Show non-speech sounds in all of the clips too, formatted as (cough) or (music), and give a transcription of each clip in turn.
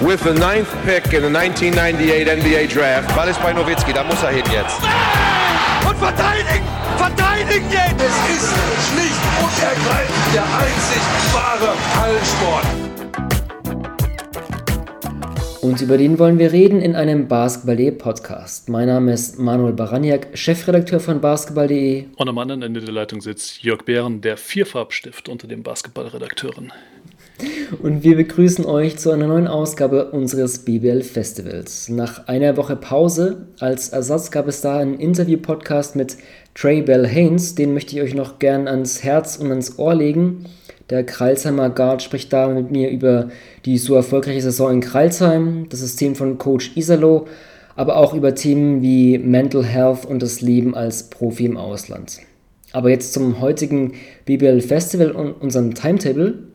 with the ninth pick in the 1998 NBA Draft. Ball ist bei Nowitzki, da muss er hin jetzt. Und verteidigen! Verteidigen jetzt! Es ist schlicht und ergreifend der einzig wahre Hallensport. Und über den wollen wir reden in einem Basketball.de Podcast. Mein Name ist Manuel Baraniak, Chefredakteur von Basketball.de. Und am anderen Ende der Leitung sitzt Jörg Behren, der Vierfarbstift unter den Basketballredakteuren. Und wir begrüßen euch zu einer neuen Ausgabe unseres BBL Festivals. Nach einer Woche Pause als Ersatz gab es da einen Interview-Podcast mit Trey Bell Haynes. Den möchte ich euch noch gern ans Herz und ans Ohr legen. Der Kreilsheimer Guard spricht da mit mir über die so erfolgreiche Saison in Kreilsheim, das System von Coach Isalo, aber auch über Themen wie Mental Health und das Leben als Profi im Ausland. Aber jetzt zum heutigen BBL Festival und unserem Timetable.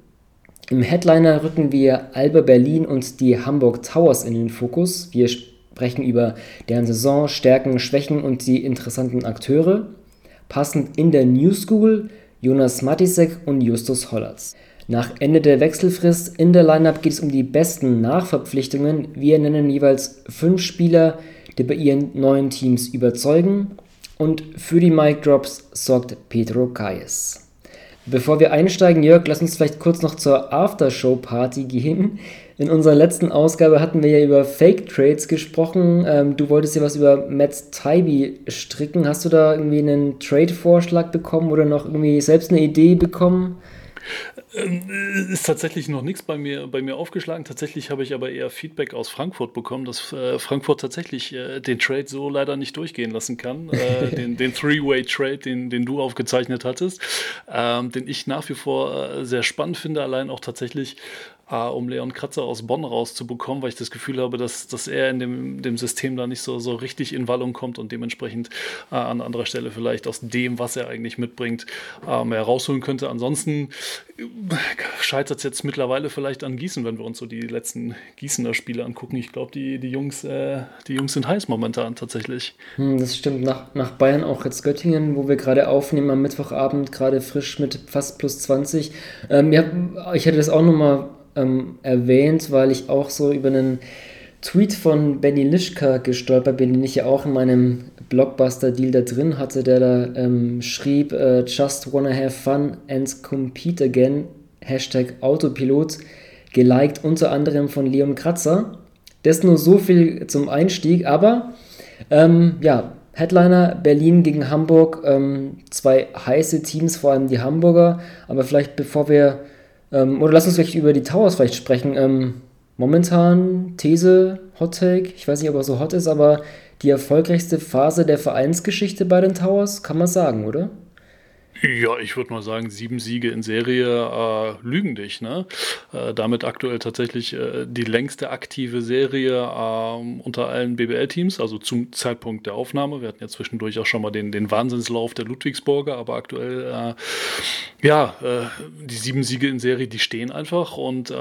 Im Headliner rücken wir Alba Berlin und die Hamburg Towers in den Fokus. Wir sprechen über deren Saison, Stärken, Schwächen und die interessanten Akteure. Passend in der New School Jonas Matisek und Justus Hollatz. Nach Ende der Wechselfrist in der Lineup geht es um die besten Nachverpflichtungen. Wir nennen jeweils fünf Spieler, die bei ihren neuen Teams überzeugen. Und für die Mic Drops sorgt Pedro Kayes. Bevor wir einsteigen, Jörg, lass uns vielleicht kurz noch zur Aftershow-Party gehen. In unserer letzten Ausgabe hatten wir ja über Fake Trades gesprochen. Ähm, du wolltest ja was über Matt Tybee stricken. Hast du da irgendwie einen Trade-Vorschlag bekommen oder noch irgendwie selbst eine Idee bekommen? Ähm, ist tatsächlich noch nichts bei mir, bei mir aufgeschlagen. Tatsächlich habe ich aber eher Feedback aus Frankfurt bekommen, dass äh, Frankfurt tatsächlich äh, den Trade so leider nicht durchgehen lassen kann. Äh, (laughs) den den Three-Way-Trade, den, den du aufgezeichnet hattest, ähm, den ich nach wie vor äh, sehr spannend finde, allein auch tatsächlich äh, um Leon Kratzer aus Bonn rauszubekommen, weil ich das Gefühl habe, dass, dass er in dem, dem System da nicht so, so richtig in Wallung kommt und dementsprechend äh, an anderer Stelle vielleicht aus dem, was er eigentlich mitbringt, äh, mehr rausholen könnte. Ansonsten äh, scheitert es jetzt mittlerweile vielleicht an Gießen, wenn wir uns so die letzten Gießener Spiele angucken. Ich glaube, die, die, Jungs, äh, die Jungs sind heiß momentan tatsächlich. Hm, das stimmt. Nach, nach Bayern auch jetzt Göttingen, wo wir gerade aufnehmen am Mittwochabend, gerade frisch mit fast plus 20. Ähm, ja, ich hätte das auch nochmal ähm, erwähnt, weil ich auch so über einen Tweet von Benny Lischka gestolpert bin, den ich ja auch in meinem Blockbuster-Deal da drin hatte, der da ähm, schrieb, uh, just wanna have fun and compete again, Hashtag Autopilot, geliked unter anderem von Leon Kratzer. Das nur so viel zum Einstieg, aber ähm, ja, Headliner Berlin gegen Hamburg, ähm, zwei heiße Teams, vor allem die Hamburger, aber vielleicht bevor wir ähm, oder lass uns vielleicht über die Towers vielleicht sprechen. Ähm, momentan These, Hot Take, ich weiß nicht, ob er so hot ist, aber die erfolgreichste Phase der Vereinsgeschichte bei den Towers, kann man sagen, oder? Ja, ich würde mal sagen, sieben Siege in Serie äh, lügen dich. Ne? Äh, damit aktuell tatsächlich äh, die längste aktive Serie ähm, unter allen BBL-Teams, also zum Zeitpunkt der Aufnahme. Wir hatten ja zwischendurch auch schon mal den, den Wahnsinnslauf der Ludwigsburger, aber aktuell, äh, ja, äh, die sieben Siege in Serie, die stehen einfach und äh,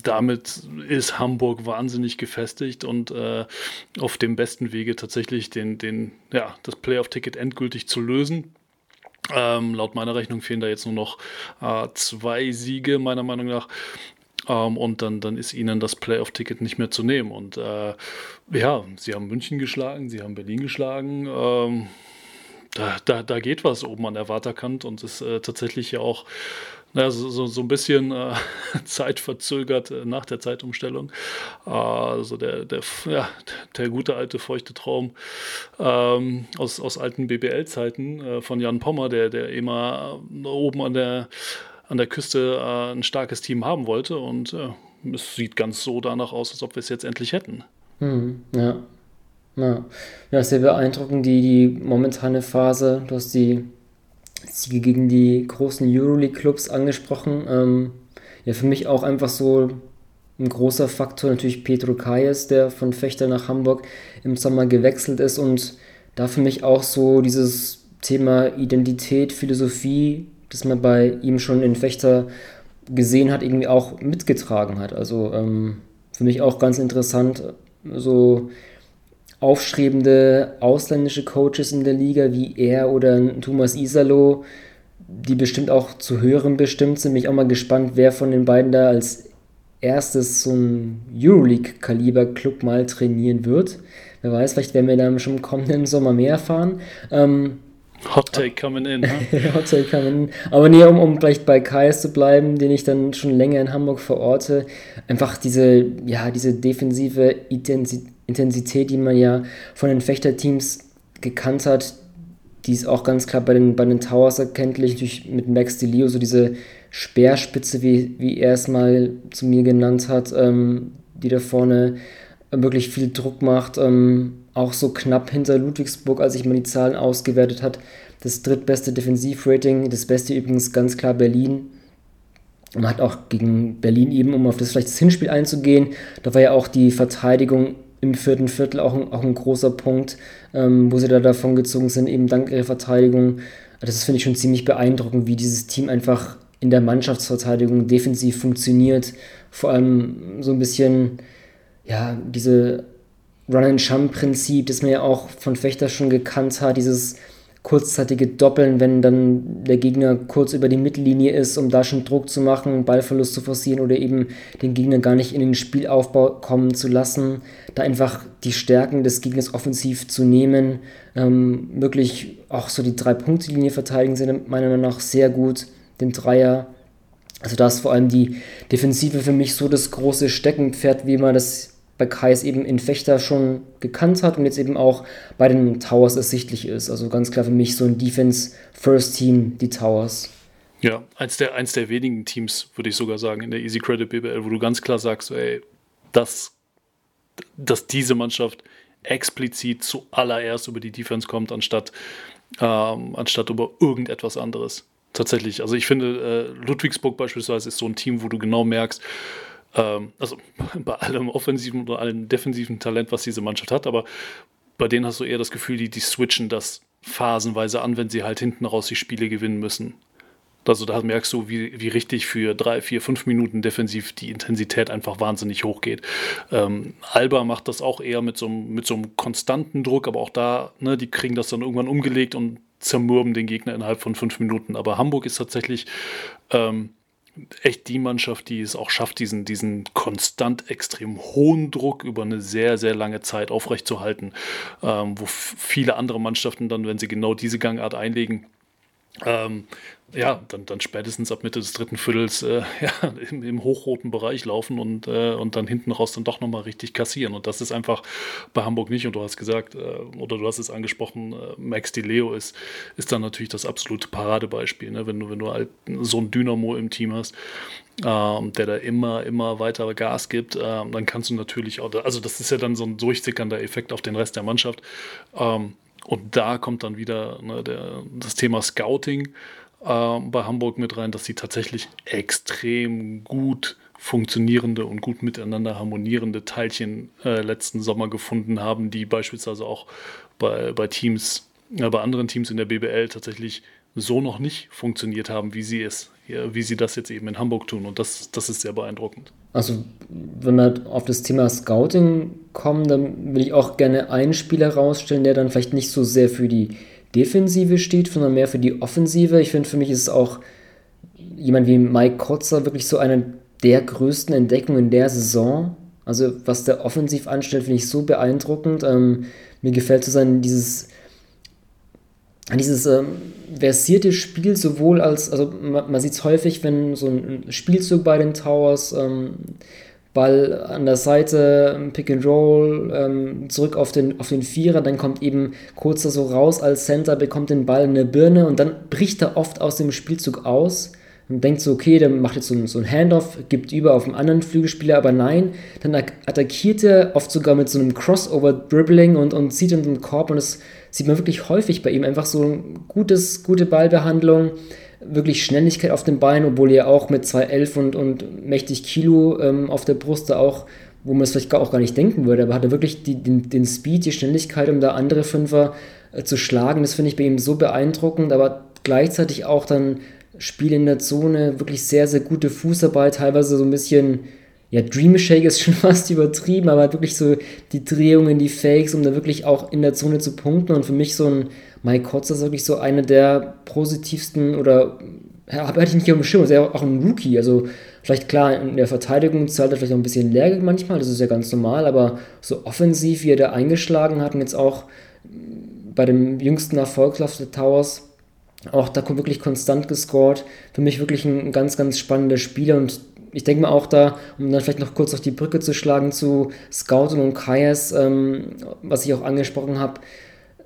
damit ist Hamburg wahnsinnig gefestigt und auf dem besten Wege tatsächlich den, den, ja, das Playoff-Ticket endgültig zu lösen. Ähm, laut meiner Rechnung fehlen da jetzt nur noch äh, zwei Siege, meiner Meinung nach. Ähm, und dann, dann ist ihnen das Playoff-Ticket nicht mehr zu nehmen. Und äh, ja, sie haben München geschlagen, sie haben Berlin geschlagen. Ähm, da, da, da geht was oben an der Waterkant und ist äh, tatsächlich ja auch naja, so, so, so ein bisschen äh, (laughs) zeitverzögert äh, nach der Zeitumstellung. Äh, also der, der, ja, der gute alte feuchte Traum ähm, aus, aus alten BBL-Zeiten äh, von Jan Pommer, der, der immer oben an der, an der Küste äh, ein starkes Team haben wollte. Und äh, es sieht ganz so danach aus, als ob wir es jetzt endlich hätten. Hm, ja. Ja. ja, sehr beeindruckend, die, die momentane Phase. Du hast die Siege gegen die großen Euroleague-Clubs angesprochen. Ähm, ja, für mich auch einfach so ein großer Faktor natürlich Pedro Kayes, der von Fechter nach Hamburg im Sommer gewechselt ist und da für mich auch so dieses Thema Identität, Philosophie, das man bei ihm schon in Fechter gesehen hat, irgendwie auch mitgetragen hat. Also ähm, für mich auch ganz interessant, so aufstrebende ausländische Coaches in der Liga wie er oder Thomas Isalo, die bestimmt auch zu hören bestimmt sind. Mich auch mal gespannt, wer von den beiden da als erstes so ein Euroleague-Kaliber-Club mal trainieren wird. Wer weiß, vielleicht werden wir dann schon im kommenden Sommer mehr erfahren. Ähm, Hot Take coming in. Huh? (laughs) Hot Take coming in. Aber nee, um, um vielleicht bei Kais zu bleiben, den ich dann schon länger in Hamburg verorte, einfach diese, ja, diese defensive Intensität, die man ja von den Fechterteams gekannt hat, die ist auch ganz klar bei den, bei den Towers erkenntlich, durch, mit Max DeLeo, so diese Speerspitze, wie, wie er es mal zu mir genannt hat, ähm, die da vorne wirklich viel Druck macht. Ähm, auch so knapp hinter Ludwigsburg, als ich mal die Zahlen ausgewertet hat. Das drittbeste Defensivrating, das beste übrigens ganz klar Berlin. Man hat auch gegen Berlin eben, um auf das vielleicht das Hinspiel einzugehen, da war ja auch die Verteidigung im vierten Viertel auch ein, auch ein großer Punkt, ähm, wo sie da davon gezogen sind, eben dank ihrer Verteidigung. Das finde ich schon ziemlich beeindruckend, wie dieses Team einfach in der Mannschaftsverteidigung defensiv funktioniert. Vor allem so ein bisschen, ja, diese Run-and-Jump-Prinzip, das man ja auch von Fechter schon gekannt hat, dieses kurzzeitige Doppeln, wenn dann der Gegner kurz über die Mittellinie ist, um da schon Druck zu machen, Ballverlust zu forcieren oder eben den Gegner gar nicht in den Spielaufbau kommen zu lassen, da einfach die Stärken des Gegners offensiv zu nehmen, ähm, wirklich auch so die Drei-Punkte-Linie verteidigen sind meiner Meinung nach sehr gut, den Dreier. Also da ist vor allem die Defensive für mich so das große Steckenpferd, wie man das bei Kais eben in Fechter schon gekannt hat und jetzt eben auch bei den Towers ersichtlich ist. Also ganz klar für mich so ein Defense-First-Team, die Towers. Ja, eins der, eins der wenigen Teams, würde ich sogar sagen, in der Easy Credit BBL, wo du ganz klar sagst, ey, dass, dass diese Mannschaft explizit zuallererst über die Defense kommt, anstatt, ähm, anstatt über irgendetwas anderes. Tatsächlich. Also ich finde, äh, Ludwigsburg beispielsweise ist so ein Team, wo du genau merkst, ähm, also (laughs) bei allem offensiven oder allem defensiven Talent, was diese Mannschaft hat, aber bei denen hast du eher das Gefühl, die, die switchen das phasenweise an, wenn sie halt hinten raus die Spiele gewinnen müssen. Also da merkst du, wie, wie richtig für drei, vier, fünf Minuten defensiv die Intensität einfach wahnsinnig hoch geht. Ähm, Alba macht das auch eher mit so, einem, mit so einem konstanten Druck, aber auch da, ne, die kriegen das dann irgendwann umgelegt und zermürben den Gegner innerhalb von fünf Minuten. Aber Hamburg ist tatsächlich ähm, echt die Mannschaft, die es auch schafft, diesen, diesen konstant extrem hohen Druck über eine sehr, sehr lange Zeit aufrechtzuerhalten, ähm, wo viele andere Mannschaften dann, wenn sie genau diese Gangart einlegen, ähm, ja, dann, dann spätestens ab Mitte des dritten Viertels äh, (laughs) ja, im, im, hochroten Bereich laufen und, äh, und dann hinten raus dann doch nochmal richtig kassieren. Und das ist einfach bei Hamburg nicht. Und du hast gesagt, äh, oder du hast es angesprochen, äh, Max Di Leo ist, ist dann natürlich das absolute Paradebeispiel. Ne? Wenn du, wenn du halt so ein Dynamo im Team hast, ähm, der da immer, immer weiter Gas gibt, ähm, dann kannst du natürlich auch, also das ist ja dann so ein durchsickernder Effekt auf den Rest der Mannschaft. Ähm, und da kommt dann wieder ne, der, das Thema Scouting äh, bei Hamburg mit rein, dass sie tatsächlich extrem gut funktionierende und gut miteinander harmonierende Teilchen äh, letzten Sommer gefunden haben, die beispielsweise auch bei, bei Teams, äh, bei anderen Teams in der BBL tatsächlich so noch nicht funktioniert haben, wie sie es, wie sie das jetzt eben in Hamburg tun. Und das, das ist sehr beeindruckend. Also, wenn wir auf das Thema Scouting kommen, dann will ich auch gerne einen Spieler rausstellen, der dann vielleicht nicht so sehr für die Defensive steht, sondern mehr für die Offensive. Ich finde, für mich ist es auch jemand wie Mike Kotzer wirklich so eine der größten Entdeckungen der Saison. Also, was der offensiv anstellt, finde ich so beeindruckend. Ähm, mir gefällt so sein, dieses, dieses ähm, versierte Spiel, sowohl als, also man, man sieht es häufig, wenn so ein Spielzug bei den Towers, ähm, Ball an der Seite, Pick and Roll, ähm, zurück auf den, auf den Vierer, dann kommt eben kurzer so raus als Center, bekommt den Ball in der Birne und dann bricht er oft aus dem Spielzug aus und denkt so, okay, der macht jetzt so ein, so ein Handoff, gibt über auf einen anderen Flügelspieler, aber nein, dann attackiert er oft sogar mit so einem Crossover-Dribbling und, und zieht in den Korb und das sieht man wirklich häufig bei ihm, einfach so gutes, gute Ballbehandlung, wirklich Schnelligkeit auf den Beinen, obwohl er auch mit 2,11 und, und mächtig Kilo ähm, auf der Brust da auch, wo man es vielleicht auch gar nicht denken würde, aber hat er wirklich die, den, den Speed, die Schnelligkeit, um da andere Fünfer äh, zu schlagen. Das finde ich bei ihm so beeindruckend, aber gleichzeitig auch dann Spiel in der Zone, wirklich sehr, sehr gute Fußarbeit, teilweise so ein bisschen, ja, Dream Shake ist (laughs) schon fast übertrieben, aber wirklich so die Drehungen, die Fakes, um da wirklich auch in der Zone zu punkten. Und für mich so ein Mike Kotzer ist wirklich so einer der positivsten oder ja, hatte ich nicht auf dem Schirm, ist ja auch ein Rookie, also vielleicht klar, in der Verteidigung zahlt er vielleicht auch ein bisschen Lehrgeld manchmal, das ist ja ganz normal, aber so offensiv, wie er da eingeschlagen hat und jetzt auch bei dem jüngsten Erfolgslauf der Towers, auch da wirklich konstant gescored, für mich wirklich ein ganz, ganz spannender Spieler und ich denke mal auch da, um dann vielleicht noch kurz auf die Brücke zu schlagen zu Scouting und Kayas, ähm, was ich auch angesprochen habe,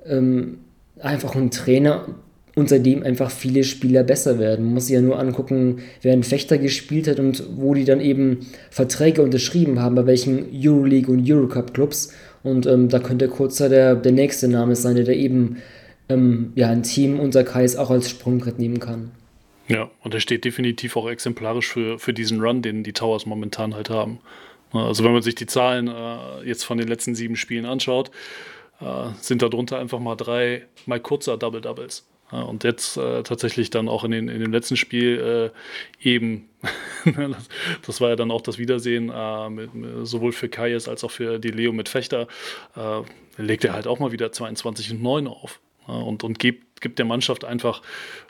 ähm, einfach ein Trainer, unter dem einfach viele Spieler besser werden. Man muss sich ja nur angucken, wer ein Fechter gespielt hat und wo die dann eben Verträge unterschrieben haben, bei welchen Euroleague und Eurocup-Clubs. Und ähm, da könnte Kurzer der, der nächste Name sein, der da eben ähm, ja, ein Team unter Kais auch als Sprungbrett nehmen kann. Ja, und er steht definitiv auch exemplarisch für, für diesen Run, den die Towers momentan halt haben. Also wenn man sich die Zahlen äh, jetzt von den letzten sieben Spielen anschaut, äh, sind darunter einfach mal drei mal kurzer Double Doubles. Ja, und jetzt äh, tatsächlich dann auch in, den, in dem letzten Spiel äh, eben, (laughs) das, das, war ja dann auch das Wiedersehen, äh, mit, sowohl für Kayes als auch für die Leo mit Fechter, äh, legt er halt auch mal wieder 22 und 9 auf. Ja, und, und gibt, gibt der Mannschaft einfach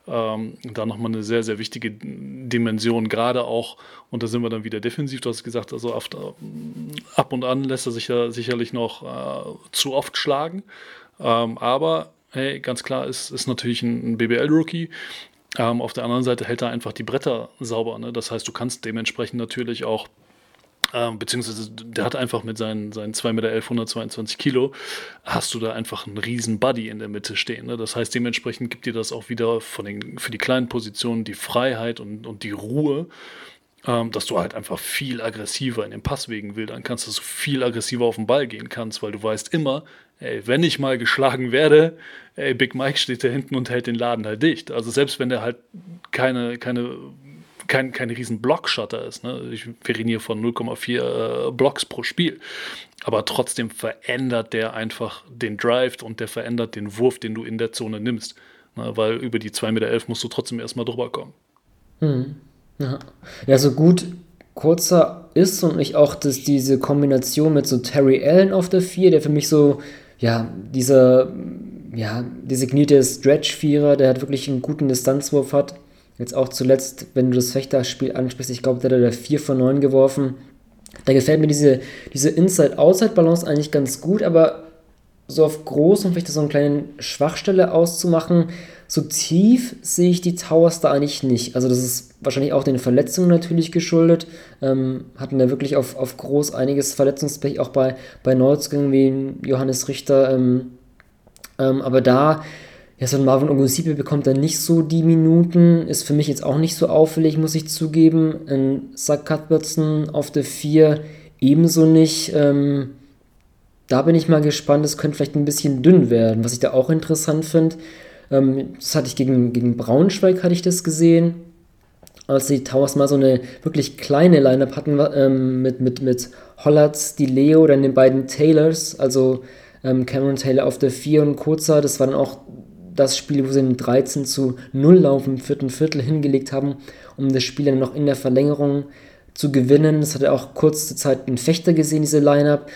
ähm, da nochmal eine sehr, sehr wichtige Dimension, gerade auch, und da sind wir dann wieder defensiv, du hast gesagt, also auf, ab und an lässt er sich ja sicherlich noch äh, zu oft schlagen. Ähm, aber hey, ganz klar, ist, ist natürlich ein, ein BBL-Rookie. Ähm, auf der anderen Seite hält er einfach die Bretter sauber. Ne? Das heißt, du kannst dementsprechend natürlich auch, ähm, beziehungsweise der hat einfach mit seinen, seinen 2,11 Meter, 122 Kilo, hast du da einfach einen riesen Buddy in der Mitte stehen. Ne? Das heißt, dementsprechend gibt dir das auch wieder von den, für die kleinen Positionen die Freiheit und, und die Ruhe, ähm, dass du halt einfach viel aggressiver in den Passwegen wildern kannst, dass du viel aggressiver auf den Ball gehen kannst, weil du weißt immer, ey, wenn ich mal geschlagen werde, ey, Big Mike steht da hinten und hält den Laden halt dicht. Also selbst wenn der halt keine, keine, kein, kein riesen Blockshutter ist, ne? ich, wir reden hier von 0,4 äh, Blocks pro Spiel, aber trotzdem verändert der einfach den Drive und der verändert den Wurf, den du in der Zone nimmst, ne? weil über die 2,11 Meter musst du trotzdem erstmal drüber kommen. Hm. Ja. ja, so gut kurzer ist und ich auch dass diese Kombination mit so Terry Allen auf der 4, der für mich so ja, dieser ja, designierte Stretch-Vierer, der hat wirklich einen guten Distanzwurf hat. Jetzt auch zuletzt, wenn du das Fechterspiel ansprichst, ich glaube, der hat da 4 von 9 geworfen. Da gefällt mir diese, diese Inside-Outside-Balance eigentlich ganz gut, aber so auf groß und vielleicht so eine kleine Schwachstelle auszumachen, so tief sehe ich die Towers da eigentlich nicht. Also das ist wahrscheinlich auch den Verletzungen natürlich geschuldet. Ähm, hatten da wirklich auf, auf groß einiges Verletzungspech, auch bei, bei Neuzugängen wie Johannes Richter. Ähm, ähm, aber da, ja, so ein Marvin Ogunsipe bekommt dann nicht so die Minuten, ist für mich jetzt auch nicht so auffällig, muss ich zugeben. Ein Zach Cuthbertson auf der 4 ebenso nicht. Ähm, da bin ich mal gespannt, es könnte vielleicht ein bisschen dünn werden. Was ich da auch interessant finde, ähm, das hatte ich gegen, gegen Braunschweig, hatte ich das gesehen, als die Towers mal so eine wirklich kleine Lineup hatten ähm, mit, mit, mit Hollatz, die Leo, dann den beiden Taylors, also ähm, Cameron Taylor auf der 4 und Kurzer, das war dann auch das Spiel, wo sie einen 13 zu 0 Lauf im vierten Viertel hingelegt haben, um das Spiel dann noch in der Verlängerung zu gewinnen. Das hatte auch kurze Zeit ein Fechter gesehen, diese Lineup.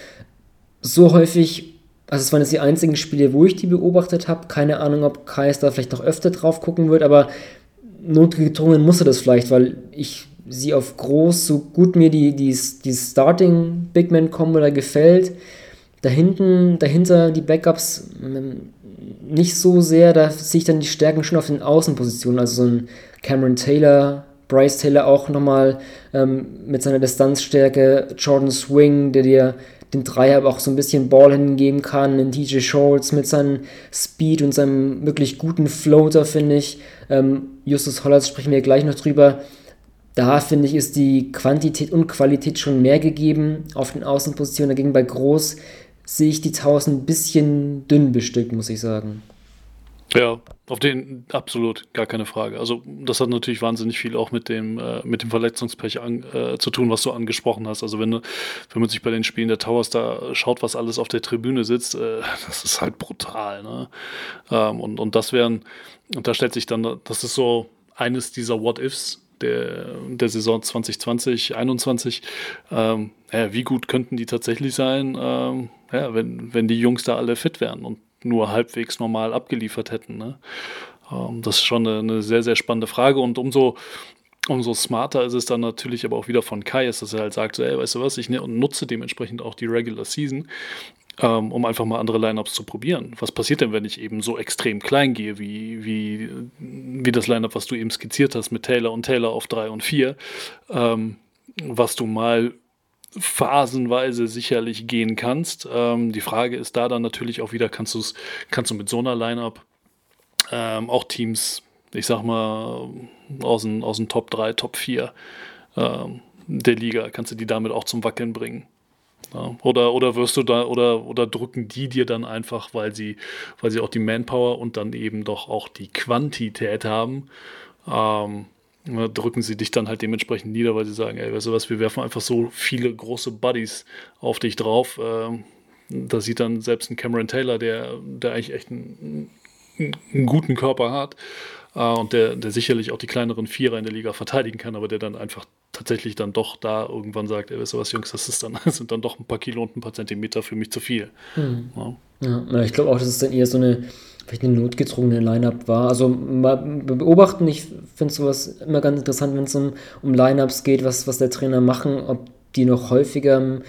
So häufig also es waren jetzt die einzigen Spiele, wo ich die beobachtet habe. Keine Ahnung, ob Kais da vielleicht noch öfter drauf gucken wird, aber notgedrungen musste das vielleicht, weil ich sie auf groß, so gut mir die, die, die Starting Big Man Combo da gefällt. Da hinten, dahinter die Backups ähm, nicht so sehr, da sehe ich dann die Stärken schon auf den Außenpositionen. Also so ein Cameron Taylor, Bryce Taylor auch nochmal ähm, mit seiner Distanzstärke, Jordan Swing, der dir den Dreier aber auch so ein bisschen Ball hingeben kann. In DJ Schultz mit seinem Speed und seinem wirklich guten Floater, finde ich. Ähm, Justus Hollatz sprechen wir gleich noch drüber. Da finde ich, ist die Quantität und Qualität schon mehr gegeben auf den Außenpositionen. Dagegen bei Groß sehe ich die Towers ein bisschen dünn bestückt, muss ich sagen. Ja, auf den absolut, gar keine Frage. Also das hat natürlich wahnsinnig viel auch mit dem, äh, mit dem Verletzungspech an, äh, zu tun, was du angesprochen hast. Also wenn, wenn man sich bei den Spielen der Towers da schaut, was alles auf der Tribüne sitzt, äh, (laughs) das ist halt brutal. Ne? Ähm, und, und das wären, und da stellt sich dann, das ist so eines dieser What-Ifs, der, der Saison 2020, 2021. Ähm, ja, wie gut könnten die tatsächlich sein, ähm, ja, wenn, wenn die Jungs da alle fit wären? Und nur halbwegs normal abgeliefert hätten. Ne? Ähm, das ist schon eine, eine, sehr, sehr spannende Frage und umso, umso smarter ist es dann natürlich aber auch wieder von Kai, dass er halt sagt, ey, weißt du was, ich ne, nutze dementsprechend auch die Regular Season, ähm, um einfach mal andere Lineups zu probieren. Was passiert denn, wenn ich eben so extrem klein gehe, wie, wie, wie das Lineup, was du eben skizziert hast, mit Taylor und Taylor auf 3 und 4, ähm, was du mal phasenweise sicherlich gehen kannst. Ähm, die Frage ist da dann natürlich auch wieder, kannst, du's, kannst du mit so einer Lineup ähm, auch Teams, ich sag mal, aus den, aus Top 3, Top 4 ähm, der Liga, kannst du die damit auch zum Wackeln bringen? Ja, oder, oder wirst du da, oder, oder drücken die dir dann einfach, weil sie, weil sie auch die Manpower und dann eben doch auch die Quantität haben, ähm, drücken sie dich dann halt dementsprechend nieder, weil sie sagen, ey, weißt du was, wir werfen einfach so viele große Buddies auf dich drauf. Ähm, da sieht dann selbst ein Cameron Taylor, der, der eigentlich echt einen, einen guten Körper hat äh, und der, der sicherlich auch die kleineren Vierer in der Liga verteidigen kann, aber der dann einfach tatsächlich dann doch da irgendwann sagt, ey, weißt du was, Jungs, das ist dann, (laughs) das sind dann doch ein paar Kilo und ein paar Zentimeter für mich zu viel. Hm. Ja. ja. ich glaube auch, das ist dann eher so eine vielleicht eine notgezwungene Line-Up war. Also mal beobachten, ich finde sowas immer ganz interessant, wenn es um, um Line-Ups geht, was, was der Trainer machen, ob die noch häufiger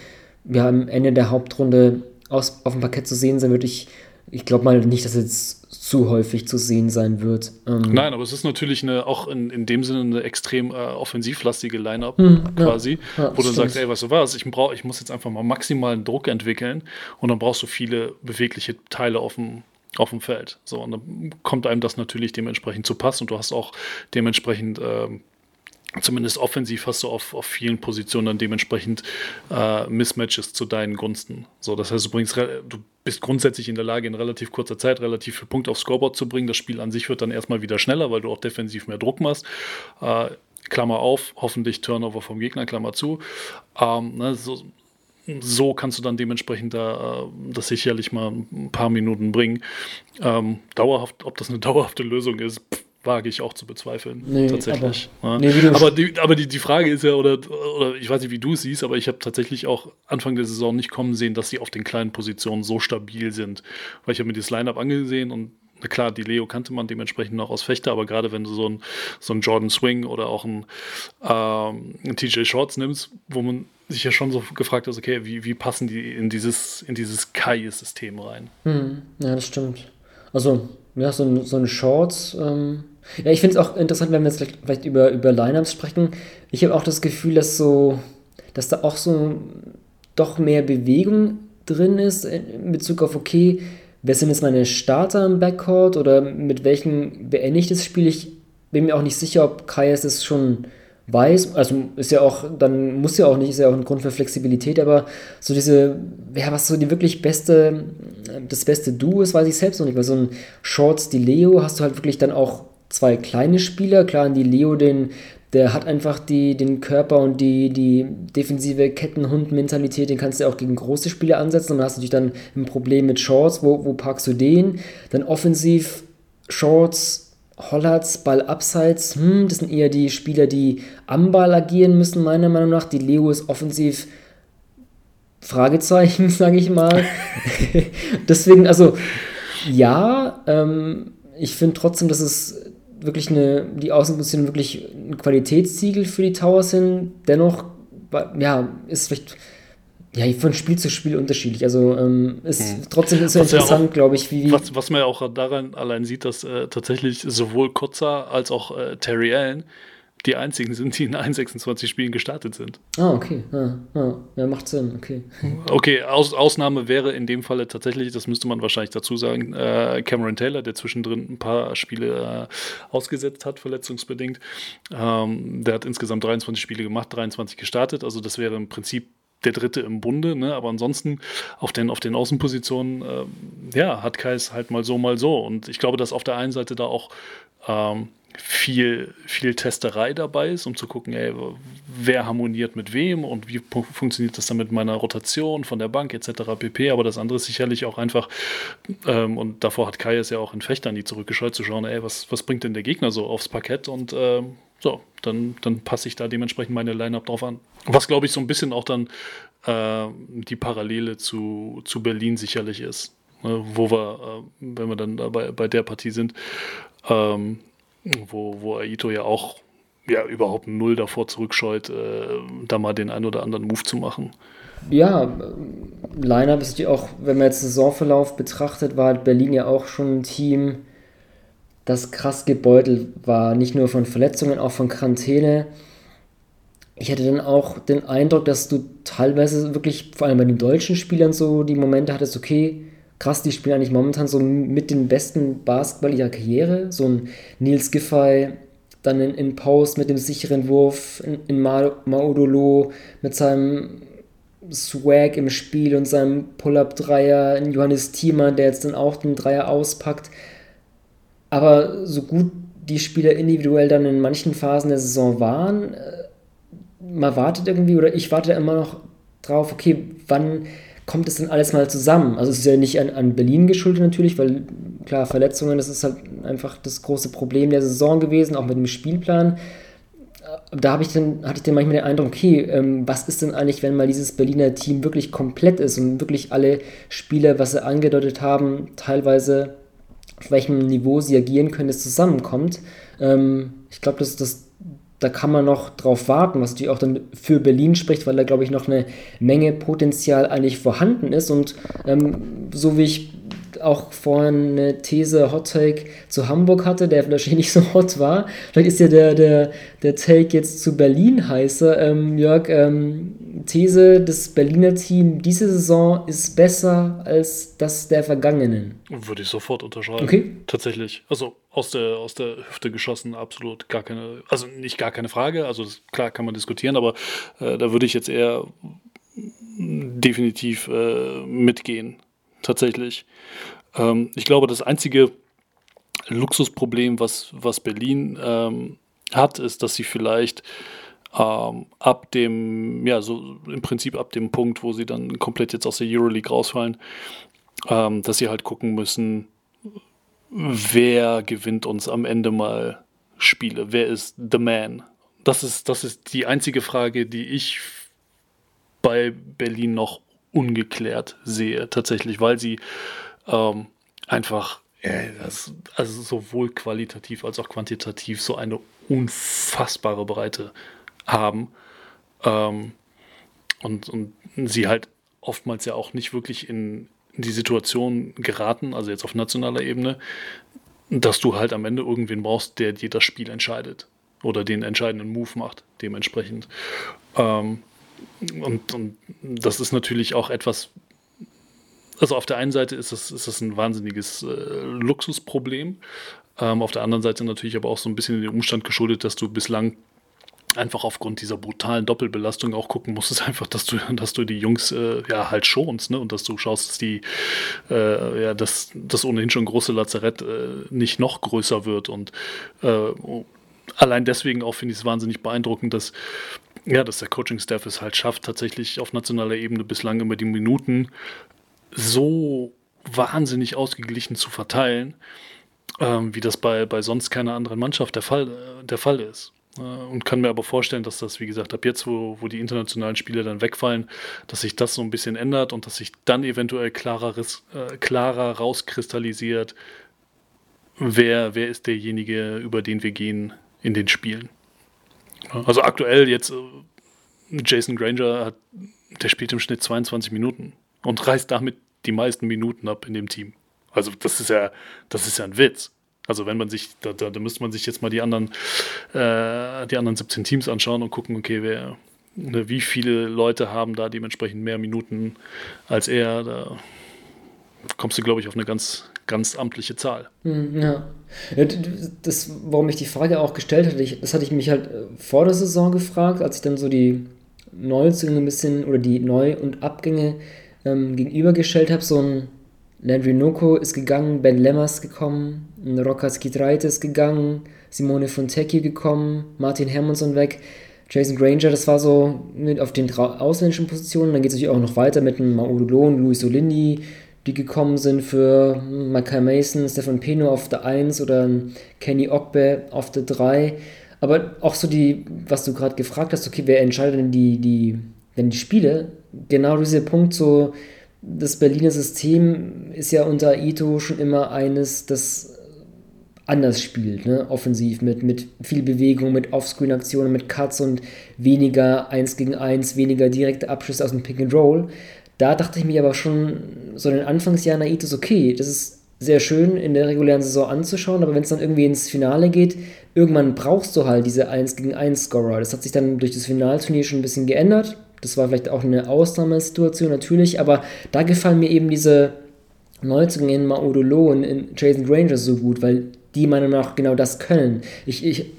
ja, am Ende der Hauptrunde aus, auf dem Parkett zu sehen sein wird. Ich, ich glaube mal nicht, dass jetzt zu häufig zu sehen sein wird. Ähm Nein, aber es ist natürlich eine, auch in, in dem Sinne eine extrem äh, offensivlastige Line-Up hm, quasi, ja, ja, wo du sagst, ey, weißt du was, ich, brauch, ich muss jetzt einfach mal maximalen Druck entwickeln und dann brauchst du viele bewegliche Teile auf dem, auf dem Feld. So, und dann kommt einem das natürlich dementsprechend zu Pass und du hast auch dementsprechend ähm, zumindest offensiv hast du auf, auf vielen Positionen dann dementsprechend äh, Mismatches zu deinen Gunsten. So, das heißt, du bringst, du bist grundsätzlich in der Lage, in relativ kurzer Zeit relativ viele Punkte aufs Scoreboard zu bringen. Das Spiel an sich wird dann erstmal wieder schneller, weil du auch defensiv mehr Druck machst. Äh, Klammer auf, hoffentlich Turnover vom Gegner, Klammer zu. Ähm, ne, so, so kannst du dann dementsprechend da äh, das sicherlich mal ein paar Minuten bringen. Ähm, dauerhaft, ob das eine (laughs) dauerhafte Lösung ist, pff, wage ich auch zu bezweifeln. Nee, tatsächlich. Aber, ja. nee, aber, die, aber die, die Frage ist ja, oder, oder ich weiß nicht, wie du es siehst, aber ich habe tatsächlich auch Anfang der Saison nicht kommen sehen, dass sie auf den kleinen Positionen so stabil sind. Weil ich habe mir dieses Line-Up angesehen und na klar, die Leo kannte man dementsprechend noch aus Fechter, aber gerade wenn du so einen so Jordan Swing oder auch einen, ähm, einen TJ Shorts nimmst, wo man sich ja schon so gefragt hat, okay, wie, wie passen die in dieses, in dieses Kai-System rein? Hm, ja, das stimmt. Also, ja, so ein, so ein Shorts, ähm, ja, ich finde es auch interessant, wenn wir jetzt vielleicht, über, über Lineups sprechen. Ich habe auch das Gefühl, dass so, dass da auch so doch mehr Bewegung drin ist in Bezug auf, okay, wer sind jetzt meine Starter im Backcourt oder mit welchen beende ich das Spiel? Ich bin mir auch nicht sicher, ob Kaias das schon weiß. Also ist ja auch, dann muss ja auch nicht, ist ja auch ein Grund für Flexibilität, aber so diese, ja, was so die wirklich beste, das beste Duo ist, weiß ich selbst noch nicht, weil so ein Shorts die Leo hast du halt wirklich dann auch zwei kleine Spieler. Klar, die Leo, den, der hat einfach die, den Körper und die, die defensive Kettenhund-Mentalität, den kannst du auch gegen große Spieler ansetzen. Und dann hast du natürlich dann ein Problem mit Shorts, wo, wo packst du den? Dann offensiv Shorts, Hollards, Ball abseits, hm, das sind eher die Spieler, die am Ball agieren müssen, meiner Meinung nach. Die Leo ist offensiv Fragezeichen, (laughs) sage ich mal. (laughs) Deswegen, also ja, ähm, ich finde trotzdem, dass es wirklich eine, die Außenpositionen wirklich ein Qualitätssiegel für die Towers sind. Dennoch, ja, ist vielleicht ja, von Spiel zu Spiel unterschiedlich. Also ähm, ist hm. trotzdem ist was interessant, ja glaube ich, wie, was, was man ja auch daran allein sieht, dass äh, tatsächlich sowohl Kotzer als auch äh, Terry Allen die einzigen sind, die in 1,26 Spielen gestartet sind. Ah, okay. Ja, ja. ja macht Sinn, okay. Okay, Aus, Ausnahme wäre in dem Falle tatsächlich, das müsste man wahrscheinlich dazu sagen, äh, Cameron Taylor, der zwischendrin ein paar Spiele äh, ausgesetzt hat, verletzungsbedingt. Ähm, der hat insgesamt 23 Spiele gemacht, 23 gestartet. Also das wäre im Prinzip der dritte im Bunde, ne? aber ansonsten auf den, auf den Außenpositionen, äh, ja, hat Kais halt mal so, mal so. Und ich glaube, dass auf der einen Seite da auch ähm, viel, viel Testerei dabei ist, um zu gucken, ey, wer harmoniert mit wem und wie funktioniert das dann mit meiner Rotation von der Bank etc. pp. Aber das andere ist sicherlich auch einfach, ähm, und davor hat Kai es ja auch in Fechtern die zurückgeschaltet, zu schauen, ey, was, was bringt denn der Gegner so aufs Parkett und ähm, so, dann, dann passe ich da dementsprechend meine Line-Up drauf an. Was glaube ich so ein bisschen auch dann äh, die Parallele zu, zu Berlin sicherlich ist. Ne, wo wir, äh, wenn wir dann bei, bei der Partie sind, ähm, wo, wo Aito ja auch ja, überhaupt null davor zurückscheut, äh, da mal den einen oder anderen Move zu machen. Ja, Line-Up ist ja auch, wenn man jetzt Saisonverlauf betrachtet, war Berlin ja auch schon ein Team, das krass gebeutelt war. Nicht nur von Verletzungen, auch von Quarantäne. Ich hatte dann auch den Eindruck, dass du teilweise wirklich, vor allem bei den deutschen Spielern, so die Momente hattest, okay, krass, die spielen eigentlich momentan so mit den besten Basketball ihrer Karriere. So ein Nils Giffey, dann in, in Post mit dem sicheren Wurf, in, in Ma Maudolo mit seinem Swag im Spiel und seinem Pull-Up-Dreier, in Johannes Thiemann, der jetzt dann auch den Dreier auspackt. Aber so gut die Spieler individuell dann in manchen Phasen der Saison waren, äh, man wartet irgendwie, oder ich warte immer noch drauf, okay, wann kommt es denn alles mal zusammen? Also es ist ja nicht an, an Berlin geschuldet natürlich, weil klar, Verletzungen, das ist halt einfach das große Problem der Saison gewesen, auch mit dem Spielplan. Da habe ich dann, hatte ich dann manchmal den Eindruck, okay, ähm, was ist denn eigentlich, wenn mal dieses Berliner Team wirklich komplett ist und wirklich alle Spieler, was sie angedeutet haben, teilweise auf welchem Niveau sie agieren können, es zusammenkommt. Ähm, ich glaube, das, das da kann man noch drauf warten, was natürlich auch dann für Berlin spricht, weil da, glaube ich, noch eine Menge Potenzial eigentlich vorhanden ist. Und ähm, so wie ich auch vorhin eine These, Hot Take zu Hamburg hatte, der (laughs) wahrscheinlich nicht so hot war. Vielleicht ist ja der, der, der Take jetzt zu Berlin heißer. Ähm, Jörg, ähm, These, das Berliner Team diese Saison ist besser als das der vergangenen. Würde ich sofort unterschreiben. Okay. Tatsächlich. Also aus der, aus der Hüfte geschossen, absolut gar keine, also nicht gar keine Frage. Also klar kann man diskutieren, aber äh, da würde ich jetzt eher definitiv äh, mitgehen tatsächlich. Ähm, ich glaube, das einzige Luxusproblem, was, was Berlin ähm, hat, ist, dass sie vielleicht ähm, ab dem, ja, so im Prinzip ab dem Punkt, wo sie dann komplett jetzt aus der Euroleague rausfallen, ähm, dass sie halt gucken müssen, wer gewinnt uns am Ende mal Spiele, wer ist the man. Das ist, das ist die einzige Frage, die ich bei Berlin noch ungeklärt sehe, tatsächlich, weil sie ähm, einfach, äh, das, also sowohl qualitativ als auch quantitativ so eine unfassbare Breite haben. Ähm, und, und sie halt oftmals ja auch nicht wirklich in, in die Situation geraten, also jetzt auf nationaler Ebene, dass du halt am Ende irgendwen brauchst, der dir das Spiel entscheidet oder den entscheidenden Move macht, dementsprechend. Ähm, und, und das ist natürlich auch etwas, also auf der einen Seite ist das, ist das ein wahnsinniges äh, Luxusproblem, ähm, auf der anderen Seite natürlich aber auch so ein bisschen den Umstand geschuldet, dass du bislang einfach aufgrund dieser brutalen Doppelbelastung auch gucken musstest, (laughs) einfach, dass du, dass du die Jungs äh, ja halt schonst, ne? Und dass du schaust, dass die äh, ja, dass das ohnehin schon große Lazarett äh, nicht noch größer wird. Und äh, allein deswegen auch finde ich es wahnsinnig beeindruckend, dass ja, dass der Coaching-Staff es halt schafft, tatsächlich auf nationaler Ebene bislang immer die Minuten so wahnsinnig ausgeglichen zu verteilen, ähm, wie das bei, bei sonst keiner anderen Mannschaft der Fall, äh, der Fall ist. Äh, und kann mir aber vorstellen, dass das, wie gesagt, ab jetzt, wo, wo die internationalen Spiele dann wegfallen, dass sich das so ein bisschen ändert und dass sich dann eventuell klarer, äh, klarer rauskristallisiert, wer, wer ist derjenige, über den wir gehen in den Spielen. Also aktuell jetzt äh, Jason Granger hat, der spielt im Schnitt 22 Minuten und reißt damit die meisten Minuten ab in dem Team. Also das ist ja, das ist ja ein Witz. Also wenn man sich, da, da, da müsste man sich jetzt mal die anderen, äh, die anderen 17 Teams anschauen und gucken, okay, wer, ne, wie viele Leute haben da dementsprechend mehr Minuten als er. Da kommst du, glaube ich, auf eine ganz, ganz amtliche Zahl. Hm, ja. Das, warum ich die Frage auch gestellt hatte, ich, das hatte ich mich halt äh, vor der Saison gefragt, als ich dann so die Neuzugänge ein bisschen oder die Neu- und Abgänge ähm, gegenübergestellt habe. So ein Landry Noko ist gegangen, Ben Lemmers gekommen, Rokas Gitreit ist gegangen, Simone Fontecchi gekommen, Martin Hermansson weg. Jason Granger, das war so mit auf den ausländischen Positionen. Dann geht es natürlich auch noch weiter mit einem Maodo Lohn, Luis Olindi, die gekommen sind für Michael Mason, Stefan Peno auf der 1 oder Kenny Ogbe auf der 3. Aber auch so die, was du gerade gefragt hast, okay, wer entscheidet denn die, die, denn die Spiele? Genau dieser Punkt, so das Berliner System ist ja unter Ito schon immer eines, das anders spielt, ne? offensiv, mit, mit viel Bewegung, mit Offscreen-Aktionen, mit Cuts und weniger 1 gegen 1, weniger direkte Abschlüsse aus dem Pick and Roll. Da dachte ich mir aber schon so in den Anfangsjahren Aitos, okay, das ist sehr schön in der regulären Saison anzuschauen, aber wenn es dann irgendwie ins Finale geht, irgendwann brauchst du halt diese 1 gegen 1 Scorer. Das hat sich dann durch das Finalturnier schon ein bisschen geändert. Das war vielleicht auch eine Ausnahmesituation natürlich, aber da gefallen mir eben diese Neuzugänge in Maudolo und in Jason Rangers so gut, weil die meiner Meinung nach genau das können. Ich, ich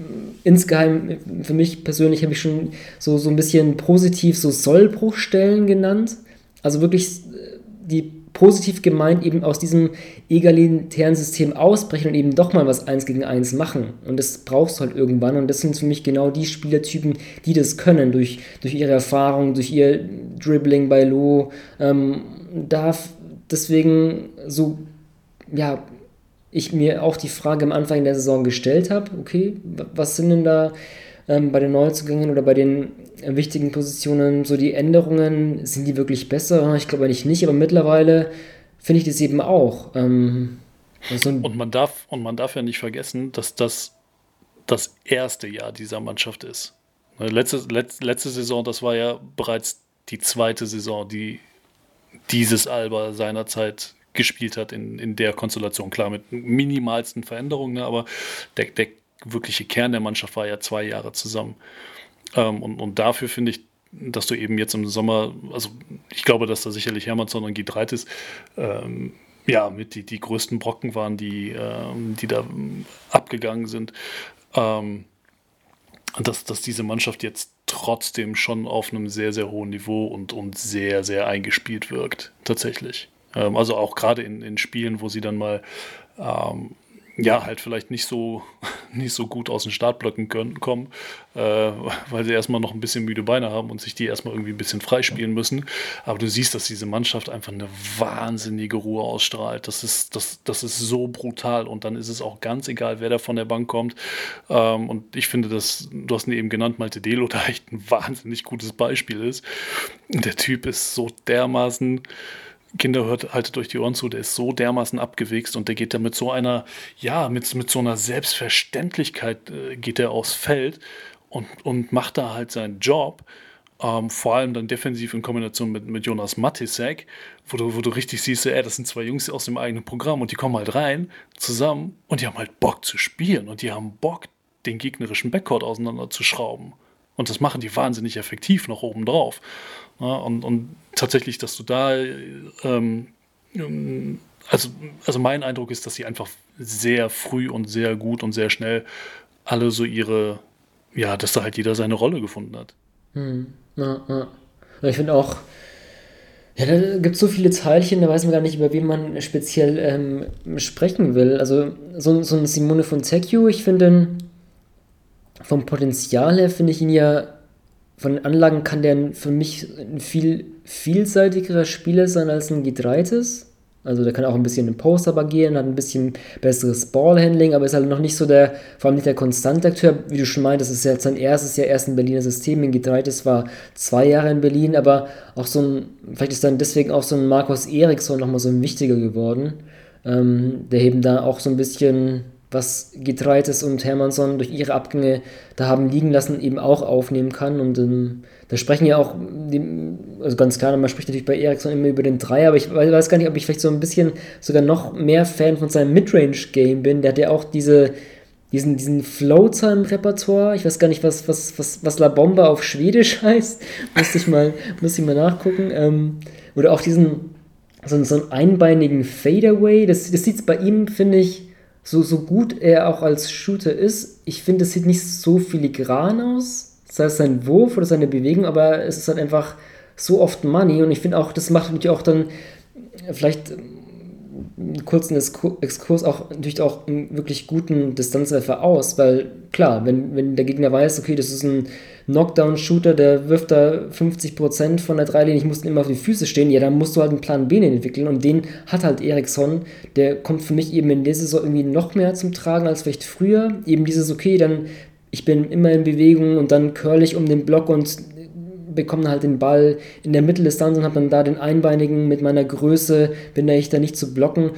insgeheim, für mich persönlich habe ich schon so, so ein bisschen positiv so Sollbruchstellen genannt. Also wirklich äh, die positiv gemeint eben aus diesem egalitären System ausbrechen und eben doch mal was eins gegen eins machen. Und das brauchst du halt irgendwann. Und das sind für mich genau die Spielertypen, die das können, durch, durch ihre Erfahrung, durch ihr Dribbling bei Low. Ähm, darf deswegen so, ja, ich mir auch die Frage am Anfang der Saison gestellt habe, okay, was sind denn da ähm, bei den Neuzugängen oder bei den äh, wichtigen Positionen so die Änderungen? Sind die wirklich besser? Ich glaube eigentlich nicht, aber mittlerweile finde ich das eben auch. Ähm, also und, man darf, und man darf ja nicht vergessen, dass das das erste Jahr dieser Mannschaft ist. Ne, letzte, letzte, letzte Saison, das war ja bereits die zweite Saison, die dieses Alba seinerzeit gespielt hat in, in der Konstellation. Klar, mit minimalsten Veränderungen, ne, aber der, der wirkliche Kern der Mannschaft war ja zwei Jahre zusammen. Ähm, und, und dafür finde ich, dass du eben jetzt im Sommer, also ich glaube, dass da sicherlich Hermannsson und Gidreitis ähm, ja mit die, die größten Brocken waren, die, ähm, die da abgegangen sind. Ähm, dass, dass diese Mannschaft jetzt trotzdem schon auf einem sehr, sehr hohen Niveau und, und sehr, sehr eingespielt wirkt, tatsächlich. Ähm, also auch gerade in, in Spielen, wo sie dann mal ähm, ja, halt vielleicht nicht so, (laughs) nicht so gut aus den Startblöcken können, kommen, äh, weil sie erstmal noch ein bisschen müde Beine haben und sich die erstmal irgendwie ein bisschen freispielen müssen. Aber du siehst, dass diese Mannschaft einfach eine wahnsinnige Ruhe ausstrahlt. Das ist, das, das ist so brutal und dann ist es auch ganz egal, wer da von der Bank kommt. Ähm, und ich finde, dass, du hast ihn eben genannt, Malte Delo da echt ein wahnsinnig gutes Beispiel ist. Der Typ ist so dermaßen Kinder hört, haltet euch die Ohren zu, der ist so dermaßen abgewichst und der geht da mit so einer, ja, mit, mit so einer Selbstverständlichkeit äh, geht er aufs Feld und, und macht da halt seinen Job. Ähm, vor allem dann defensiv in Kombination mit, mit Jonas Matisek, wo du, wo du richtig siehst, ey, das sind zwei Jungs aus dem eigenen Programm und die kommen halt rein zusammen und die haben halt Bock zu spielen und die haben Bock, den gegnerischen Backcourt auseinanderzuschrauben. Und das machen die wahnsinnig effektiv noch oben drauf. Ja, und, und tatsächlich, dass du da, ähm, also, also mein Eindruck ist, dass sie einfach sehr früh und sehr gut und sehr schnell alle so ihre, ja, dass da halt jeder seine Rolle gefunden hat. Hm. Ja, ja. Ich finde auch, ja, da gibt es so viele Teilchen, da weiß man gar nicht, über wen man speziell ähm, sprechen will. Also so, so ein Simone von Tecchio, ich finde, vom Potenzial her finde ich ihn ja von den Anlagen kann der für mich ein viel vielseitigerer Spieler sein als ein Gitreitis. Also der kann auch ein bisschen im Post agieren, hat ein bisschen besseres Ballhandling, aber ist halt noch nicht so der, vor allem nicht der konstante Akteur, wie du schon meintest, das ist jetzt sein erstes Jahr erst ein Berliner System. In Gitreitis war zwei Jahre in Berlin, aber auch so ein, vielleicht ist dann deswegen auch so ein Markus Eriksson nochmal so ein wichtiger geworden, ähm, der eben da auch so ein bisschen was Getreites und Hermannsson durch ihre Abgänge da haben liegen lassen, eben auch aufnehmen kann. Und ähm, da sprechen ja auch, also ganz klar, man spricht natürlich bei Ericsson immer über den Dreier, aber ich weiß gar nicht, ob ich vielleicht so ein bisschen sogar noch mehr Fan von seinem Midrange-Game bin. Der hat ja auch diese, diesen, diesen Floater im Repertoire. Ich weiß gar nicht, was, was, was, was La Bomba auf Schwedisch (laughs) heißt. Müsste ich mal, müsste ich mal nachgucken. Ähm, oder auch diesen, so, so einen einbeinigen Fadeaway. Das, das sieht bei ihm, finde ich, so, so gut er auch als Shooter ist, ich finde, es sieht nicht so filigran aus, sei es sein Wurf oder seine Bewegung, aber es ist halt einfach so oft Money und ich finde auch, das macht natürlich auch dann vielleicht kurzen Exkurs auch natürlich auch einen wirklich guten Distanzwerfer aus, weil klar, wenn, wenn der Gegner weiß, okay, das ist ein Knockdown-Shooter, der wirft da 50% von der Dreilinie, ich muss immer auf die Füße stehen, ja, dann musst du halt einen Plan B entwickeln und den hat halt Eriksson, der kommt für mich eben in dieser Saison irgendwie noch mehr zum Tragen als vielleicht früher, eben dieses, okay, dann ich bin immer in Bewegung und dann curl ich um den Block und bekomme halt den Ball in der Mitteldistanz und habe dann da den Einbeinigen mit meiner Größe, bin da ich da nicht zu blocken.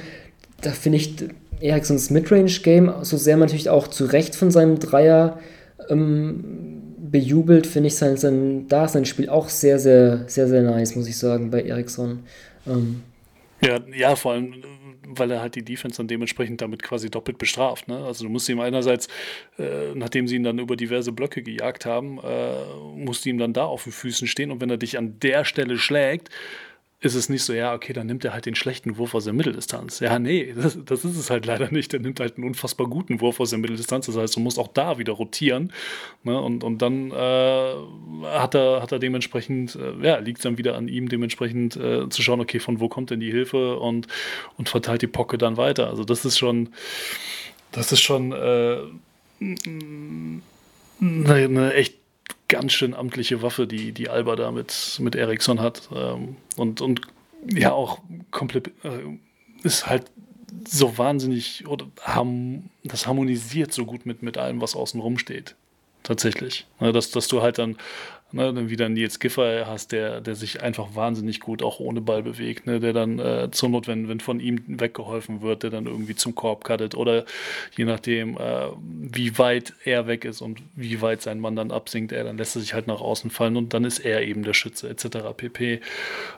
Da finde ich, Ericssons Midrange-Game, so sehr man natürlich auch zu Recht von seinem Dreier ähm, bejubelt, finde ich sein, sein, da sein Spiel auch sehr, sehr, sehr, sehr nice, muss ich sagen, bei Ericsson. Ähm. Ja, ja, vor allem, weil er halt die Defense dann dementsprechend damit quasi doppelt bestraft. Ne? Also du musst ihm einerseits, äh, nachdem sie ihn dann über diverse Blöcke gejagt haben, äh, musst du ihm dann da auf den Füßen stehen und wenn er dich an der Stelle schlägt, ist es nicht so, ja, okay, dann nimmt er halt den schlechten Wurf aus der Mitteldistanz. Ja, nee, das, das ist es halt leider nicht. Der nimmt halt einen unfassbar guten Wurf aus der Mitteldistanz. Das heißt, du musst auch da wieder rotieren. Ne? Und, und dann äh, hat, er, hat er dementsprechend, äh, ja, liegt es dann wieder an ihm, dementsprechend äh, zu schauen, okay, von wo kommt denn die Hilfe und, und verteilt die Pocke dann weiter. Also das ist schon, das ist schon äh, eine echt ganz schön amtliche Waffe, die, die Alba da mit, mit Ericsson hat. Ähm, und, und ja, auch komplett äh, ist halt so wahnsinnig, oder ham, das harmonisiert so gut mit, mit allem, was außen rum steht. Tatsächlich. Ne, dass, dass du halt dann Ne, dann wieder Nils Giffer hast, der, der sich einfach wahnsinnig gut auch ohne Ball bewegt, ne, der dann äh, zur Not, wenn, wenn von ihm weggeholfen wird, der dann irgendwie zum Korb cuttet oder je nachdem, äh, wie weit er weg ist und wie weit sein Mann dann absinkt, er, dann lässt er sich halt nach außen fallen und dann ist er eben der Schütze etc. pp.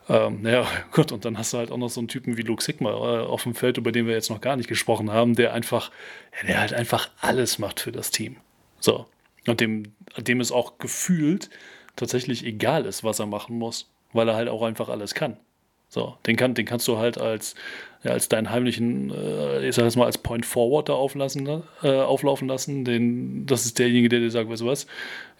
Ähm, naja, (laughs) gut, und dann hast du halt auch noch so einen Typen wie Luke Sigma äh, auf dem Feld, über den wir jetzt noch gar nicht gesprochen haben, der einfach, ja, der halt einfach alles macht für das Team. So. Und dem, dem ist auch gefühlt tatsächlich egal ist, was er machen muss, weil er halt auch einfach alles kann. So, den, kann, den kannst du halt als, ja, als deinen heimlichen, äh, ich sag jetzt mal, als Point Forward da auflassen, äh, auflaufen lassen. Den, das ist derjenige, der dir sagt, weißt du was,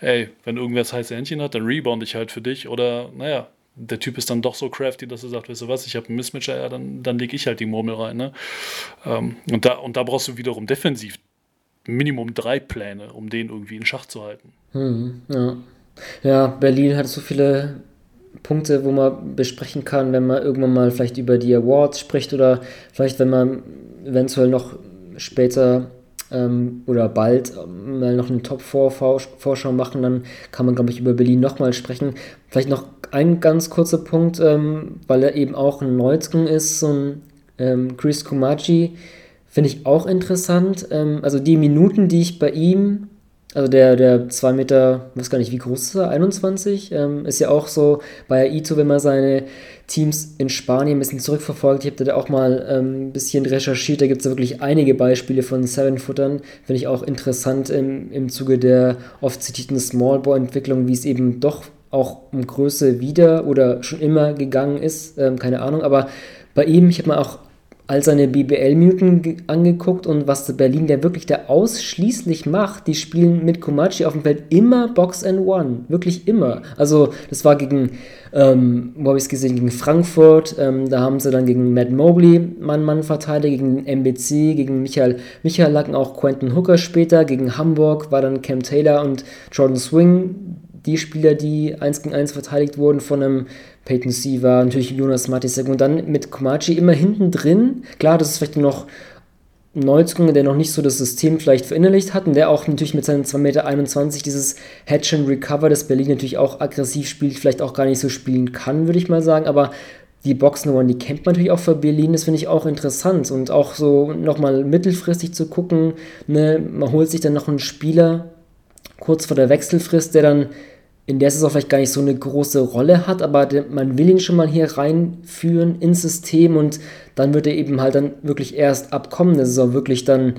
ey, wenn irgendwer das heiße Händchen hat, dann rebound ich halt für dich. Oder, naja, der Typ ist dann doch so crafty, dass er sagt, weißt du was, ich habe einen Mismatcher, ja, dann, dann lege ich halt die Murmel rein. Ne? Ähm, und, da, und da brauchst du wiederum defensiv Minimum drei Pläne, um den irgendwie in Schach zu halten. Hm, ja. Ja, Berlin hat so viele Punkte, wo man besprechen kann, wenn man irgendwann mal vielleicht über die Awards spricht oder vielleicht, wenn man eventuell noch später ähm, oder bald ähm, mal noch eine Top-4-Vorschau machen, dann kann man, glaube ich, über Berlin nochmal sprechen. Vielleicht noch ein ganz kurzer Punkt, ähm, weil er eben auch ein Neuzugang ist, so ein ähm, Chris Kumachi, finde ich auch interessant. Ähm, also die Minuten, die ich bei ihm also der, der 2 Meter, weiß gar nicht, wie groß ist er, 21, ähm, ist ja auch so bei Aito, wenn man seine Teams in Spanien ein bisschen zurückverfolgt. Ich habe da auch mal ähm, ein bisschen recherchiert, da gibt es wirklich einige Beispiele von Seven-Footern. Finde ich auch interessant im, im Zuge der oft zitierten Small-Ball-Entwicklung, wie es eben doch auch um Größe wieder oder schon immer gegangen ist, ähm, keine Ahnung. Aber bei ihm, ich habe mal auch all seine BBL-Minuten angeguckt und was der Berlin der wirklich da ausschließlich macht, die spielen mit Komachi auf dem Feld immer Box and One. Wirklich immer. Also, das war gegen, ähm, wo habe ich es gesehen, gegen Frankfurt. Ähm, da haben sie dann gegen Matt Mobley Mann-Mann verteidigt, gegen MBC, gegen Michael, Michael Lacken, auch Quentin Hooker später. Gegen Hamburg war dann Cam Taylor und Jordan Swing die Spieler, die 1 gegen 1 verteidigt wurden von einem Peyton Siva, natürlich Jonas Matisek und dann mit Komachi immer hinten drin. Klar, das ist vielleicht noch ein Neuzugang, der noch nicht so das System vielleicht verinnerlicht hat und der auch natürlich mit seinen 2,21 Meter dieses Hedge and Recover, das Berlin natürlich auch aggressiv spielt, vielleicht auch gar nicht so spielen kann, würde ich mal sagen, aber die Boxnummern, die kennt man natürlich auch für Berlin, das finde ich auch interessant und auch so nochmal mittelfristig zu gucken, ne, man holt sich dann noch einen Spieler kurz vor der Wechselfrist, der dann in der Saison vielleicht gar nicht so eine große Rolle hat, aber man will ihn schon mal hier reinführen ins System und dann wird er eben halt dann wirklich erst ab kommender Saison wirklich dann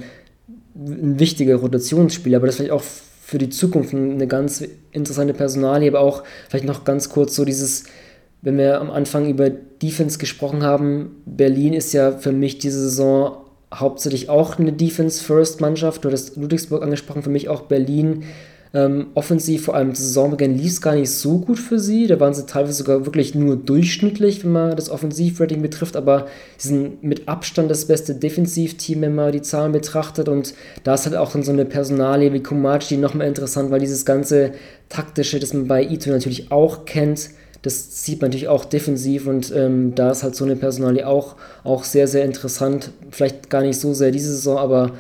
ein wichtiger Rotationsspieler, aber das vielleicht auch für die Zukunft eine ganz interessante Personalie, aber auch vielleicht noch ganz kurz so dieses, wenn wir am Anfang über Defense gesprochen haben, Berlin ist ja für mich diese Saison hauptsächlich auch eine Defense-First-Mannschaft. Du hattest Ludwigsburg angesprochen, für mich auch Berlin ähm, offensiv, vor allem Saisonbeginn, lief es gar nicht so gut für sie. Da waren sie teilweise sogar wirklich nur durchschnittlich, wenn man das Offensivrating betrifft, aber sie sind mit Abstand das beste Defensivteam, wenn man die Zahlen betrachtet. Und da ist halt auch dann so eine Personalie wie Komachi nochmal interessant, weil dieses ganze taktische, das man bei Ito natürlich auch kennt, das sieht man natürlich auch defensiv und ähm, da ist halt so eine Personalie auch, auch sehr, sehr interessant. Vielleicht gar nicht so sehr diese Saison, aber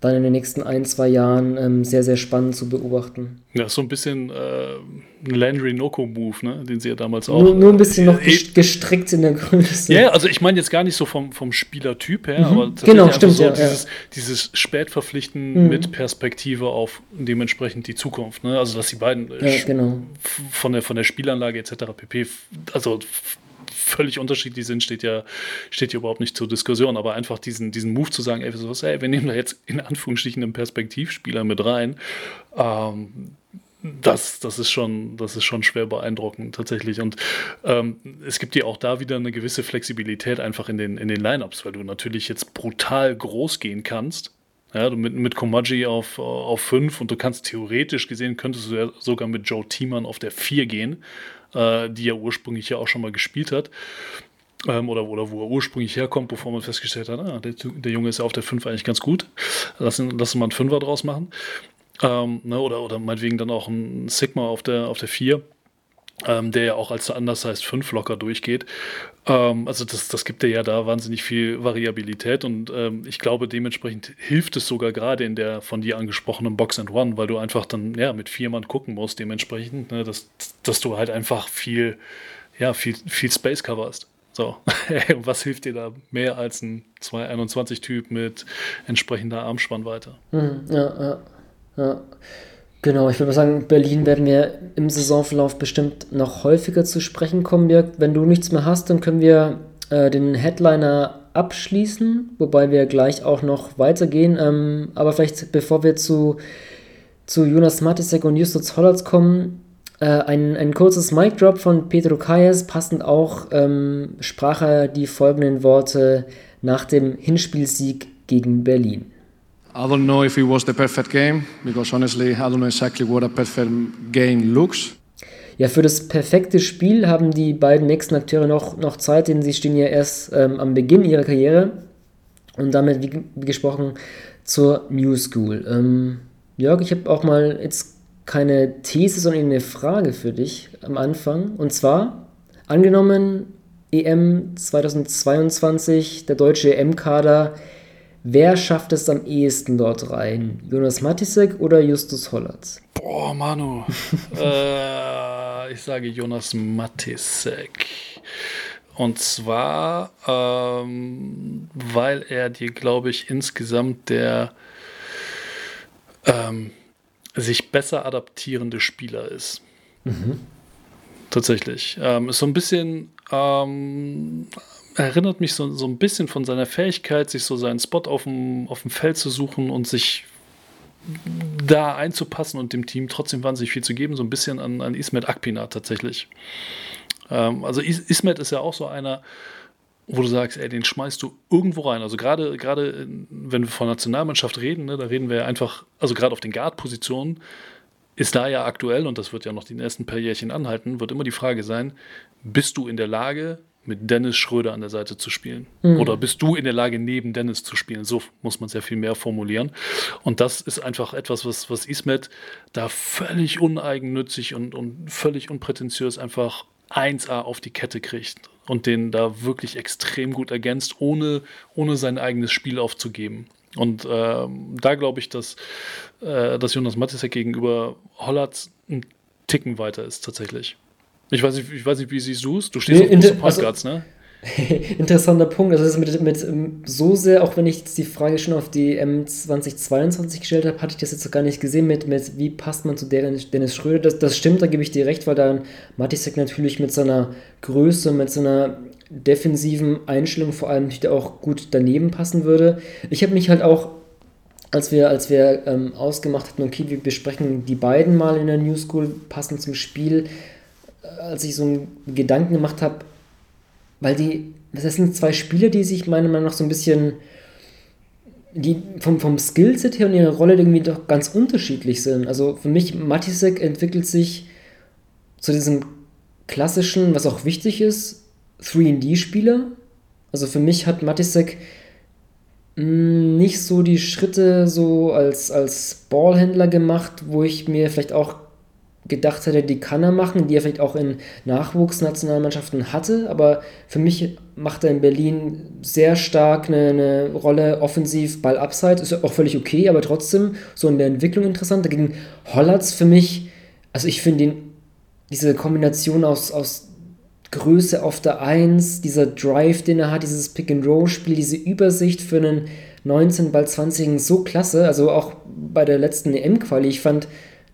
dann in den nächsten ein, zwei Jahren ähm, sehr, sehr spannend zu beobachten. Ja, so ein bisschen äh, ein Landry Noko-Move, ne? den sie ja damals auch. Nur, nur ein bisschen äh, noch gestrickt in der Größe. Ja, also ich meine jetzt gar nicht so vom, vom Spielertyp her, mhm. aber genau, stimmt, so ja, dieses, ja. dieses Spätverpflichten mhm. mit Perspektive auf dementsprechend die Zukunft. Ne? Also dass die beiden ja, genau. von, der, von der Spielanlage etc. pp. Also völlig unterschiedlich sind, steht ja, steht ja überhaupt nicht zur Diskussion. Aber einfach diesen, diesen Move zu sagen, ey, was, ey wir nehmen da jetzt in Anführungsstrichen einen Perspektivspieler mit rein, ähm, das, das, ist schon, das ist schon schwer beeindruckend tatsächlich. Und ähm, es gibt ja auch da wieder eine gewisse Flexibilität einfach in den, in den Lineups, weil du natürlich jetzt brutal groß gehen kannst. Ja, mit, mit Komaji auf, auf 5 und du kannst theoretisch gesehen, könntest du ja sogar mit Joe Thiemann auf der 4 gehen äh, die er ursprünglich ja auch schon mal gespielt hat. Ähm, oder, oder wo er ursprünglich herkommt, bevor man festgestellt hat, ah, der, der Junge ist ja auf der 5 eigentlich ganz gut. Lassen, lassen wir einen Fünfer draus machen. Ähm, ne, oder, oder meinetwegen dann auch ein Sigma auf der, auf der 4 ähm, der ja auch als anders heißt 5 locker durchgeht. Ähm, also das, das gibt dir ja da wahnsinnig viel Variabilität und ähm, ich glaube, dementsprechend hilft es sogar gerade in der von dir angesprochenen Box and One, weil du einfach dann ja mit vier Mann gucken musst, dementsprechend, ne, dass, dass du halt einfach viel, ja, viel, viel Space coverst. So, (laughs) was hilft dir da mehr als ein 221-Typ mit entsprechender Armspannweite? Mhm, ja, ja, ja. Genau, ich würde mal sagen, Berlin werden wir im Saisonverlauf bestimmt noch häufiger zu sprechen kommen, Jörg. Wenn du nichts mehr hast, dann können wir äh, den Headliner abschließen, wobei wir gleich auch noch weitergehen. Ähm, aber vielleicht bevor wir zu, zu Jonas Matisek und Justus Hollatz kommen, äh, ein, ein kurzes Mic-Drop von Pedro Kayes, passend auch ähm, sprach er die folgenden Worte nach dem Hinspielsieg gegen Berlin. I don't know if it was the perfect game, because honestly, I don't know exactly what a perfect game looks. Ja, für das perfekte Spiel haben die beiden nächsten Akteure noch, noch Zeit, denn sie stehen ja erst ähm, am Beginn ihrer Karriere und damit, wie, wie gesprochen, zur New School. Ähm, Jörg, ich habe auch mal jetzt keine These, sondern eine Frage für dich am Anfang. Und zwar, angenommen, EM 2022, der deutsche EM-Kader Wer schafft es am ehesten dort rein? Jonas Matisek oder Justus Hollatz? Boah, Manu. (laughs) äh, ich sage Jonas Matisek. Und zwar, ähm, weil er dir, glaube ich, insgesamt der ähm, sich besser adaptierende Spieler ist. Mhm. Tatsächlich. Ähm, ist so ein bisschen ähm, erinnert mich so, so ein bisschen von seiner Fähigkeit, sich so seinen Spot auf dem, auf dem Feld zu suchen und sich da einzupassen und dem Team trotzdem wahnsinnig viel zu geben, so ein bisschen an, an Ismet Akpina tatsächlich. Ähm, also Is Ismet ist ja auch so einer, wo du sagst, ey, den schmeißt du irgendwo rein. Also gerade, gerade wenn wir von Nationalmannschaft reden, ne, da reden wir einfach, also gerade auf den Guard-Positionen, ist da ja aktuell, und das wird ja noch die nächsten paar Jährchen anhalten, wird immer die Frage sein, bist du in der Lage, mit Dennis Schröder an der Seite zu spielen? Mhm. Oder bist du in der Lage, neben Dennis zu spielen? So muss man es ja viel mehr formulieren. Und das ist einfach etwas, was, was Ismet da völlig uneigennützig und, und völlig unprätentiös einfach 1A auf die Kette kriegt und den da wirklich extrem gut ergänzt, ohne, ohne sein eigenes Spiel aufzugeben. Und äh, da glaube ich, dass, äh, dass Jonas Matisek gegenüber Hollatz ein Ticken weiter ist tatsächlich. Ich weiß nicht, ich weiß nicht wie du es? Du stehst nee, auf große Point also, ne? (laughs) Interessanter Punkt. Also das mit, mit ähm, so sehr, auch wenn ich jetzt die Frage schon auf die M2022 gestellt habe, hatte ich das jetzt noch gar nicht gesehen mit, mit wie passt man zu Dennis Schröder. Das, das stimmt, da gebe ich dir recht, weil dann Matisek natürlich mit seiner Größe, mit seiner defensiven Einstellung vor allem natürlich auch gut daneben passen würde. Ich habe mich halt auch, als wir, als wir ähm, ausgemacht hatten, okay, wir besprechen die beiden mal in der New School passend zum Spiel, als ich so einen Gedanken gemacht habe, weil die, das sind zwei Spieler, die sich meiner Meinung nach so ein bisschen, die vom, vom Skillset her und ihrer Rolle irgendwie doch ganz unterschiedlich sind. Also für mich, Matisek entwickelt sich zu diesem klassischen, was auch wichtig ist, 3D-Spieler. Also für mich hat Matisek nicht so die Schritte so als, als Ballhändler gemacht, wo ich mir vielleicht auch gedacht hätte, die kann er machen, die er vielleicht auch in Nachwuchsnationalmannschaften hatte. Aber für mich macht er in Berlin sehr stark eine, eine Rolle offensiv, Ball abseits. Ist auch völlig okay, aber trotzdem so in der Entwicklung interessant. Dagegen Hollatz für mich, also ich finde diese Kombination aus, aus Größe auf der 1, dieser Drive, den er hat, dieses Pick-and-Roll-Spiel, diese Übersicht für einen 19, bald 20 so klasse. Also auch bei der letzten EM-Quali, ich fand,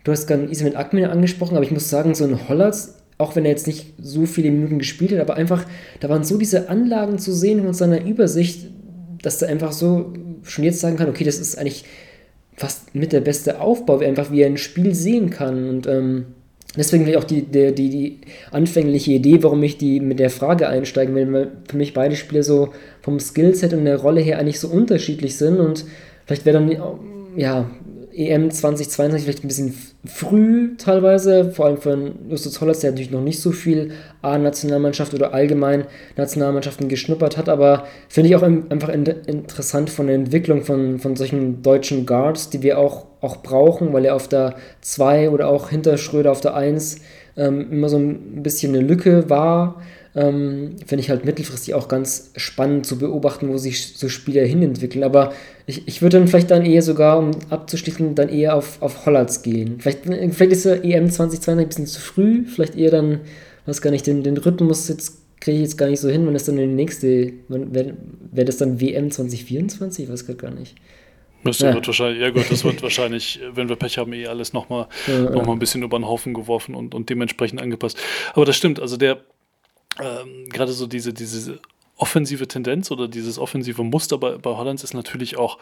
du hast gerade Ismet Akmin angesprochen, aber ich muss sagen, so ein Hollatz, auch wenn er jetzt nicht so viele Minuten gespielt hat, aber einfach, da waren so diese Anlagen zu sehen in seiner Übersicht, dass er einfach so schon jetzt sagen kann, okay, das ist eigentlich fast mit der beste Aufbau, einfach wie er ein Spiel sehen kann. Und ähm, Deswegen will ich auch die, die, die, die anfängliche Idee, warum ich die mit der Frage einsteigen will, weil für mich beide Spiele so vom Skillset und der Rolle her eigentlich so unterschiedlich sind. Und vielleicht wäre dann ja EM 2022 vielleicht ein bisschen früh teilweise, vor allem für Justus Hollatz, der natürlich noch nicht so viel A-Nationalmannschaft oder allgemein Nationalmannschaften geschnuppert hat, aber finde ich auch einfach interessant von der Entwicklung von, von solchen deutschen Guards, die wir auch, auch brauchen, weil er auf der 2 oder auch hinter Schröder auf der 1 ähm, immer so ein bisschen eine Lücke war ähm, Finde ich halt mittelfristig auch ganz spannend zu beobachten, wo sich so Spieler hinentwickeln. Aber ich, ich würde dann vielleicht dann eher sogar, um abzuschließen, dann eher auf, auf Hollands gehen. Vielleicht, vielleicht ist der EM 2022 ein bisschen zu früh, vielleicht eher dann, weiß gar nicht, den, den Rhythmus jetzt kriege ich jetzt gar nicht so hin, wenn das dann in die nächste, wäre wär das dann WM 2024? Ich weiß gerade gar nicht. Das ja. wird wahrscheinlich, ja gut, das wird (laughs) wahrscheinlich, wenn wir Pech haben, eh alles nochmal ja, noch mal ein bisschen über den Haufen geworfen und, und dementsprechend angepasst. Aber das stimmt, also der, ähm, gerade so diese, diese offensive Tendenz oder dieses offensive Muster bei, bei Hollands ist natürlich auch,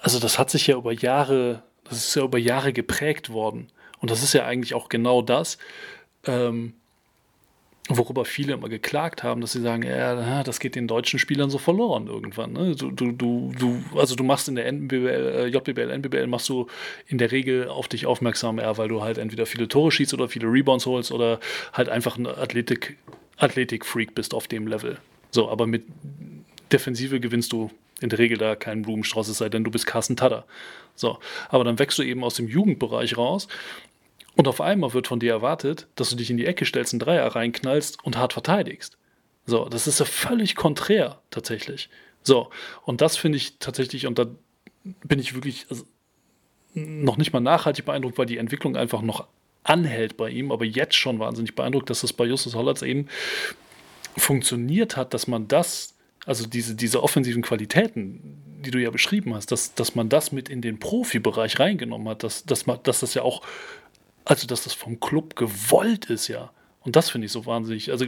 also das hat sich ja über Jahre, das ist ja über Jahre geprägt worden. Und das ist ja eigentlich auch genau das, ähm, worüber viele immer geklagt haben, dass sie sagen, ja, das geht den deutschen Spielern so verloren irgendwann. Ne? Du, du, du, also du machst in der NBBL, äh, JBL, NBBL machst du in der Regel auf dich aufmerksam, eher, weil du halt entweder viele Tore schießt oder viele Rebounds holst oder halt einfach ein Athletik, Athletik-Freak bist auf dem Level. So, aber mit Defensive gewinnst du in der Regel da keinen Blumenstrauß, es sei denn, du bist Carsten Tadder. So, aber dann wächst du eben aus dem Jugendbereich raus und auf einmal wird von dir erwartet, dass du dich in die Ecke stellst, einen Dreier reinknallst und hart verteidigst. So, das ist ja völlig konträr tatsächlich. So, und das finde ich tatsächlich, und da bin ich wirklich also, noch nicht mal nachhaltig beeindruckt, weil die Entwicklung einfach noch anhält bei ihm, aber jetzt schon wahnsinnig beeindruckt, dass das bei Justus Hollatz eben funktioniert hat, dass man das, also diese, diese offensiven Qualitäten, die du ja beschrieben hast, dass, dass man das mit in den Profibereich reingenommen hat, dass, dass, man, dass das ja auch also, dass das vom Club gewollt ist, ja. Und das finde ich so wahnsinnig. Also,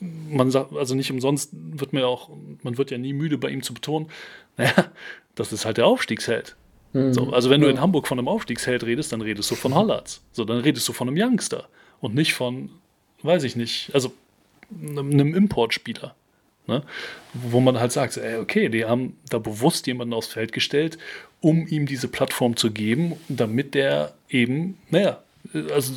man sagt, also nicht umsonst wird mir auch, man wird ja nie müde, bei ihm zu betonen, (laughs) naja, das ist halt der Aufstiegsheld. Mhm. So, also, wenn du in Hamburg von einem Aufstiegsheld redest, dann redest du von Hollatz. So, dann redest du von einem Youngster und nicht von, weiß ich nicht, also einem Importspieler. Ne? Wo man halt sagt, ey, okay, die haben da bewusst jemanden aufs Feld gestellt, um ihm diese Plattform zu geben, damit der eben, naja, also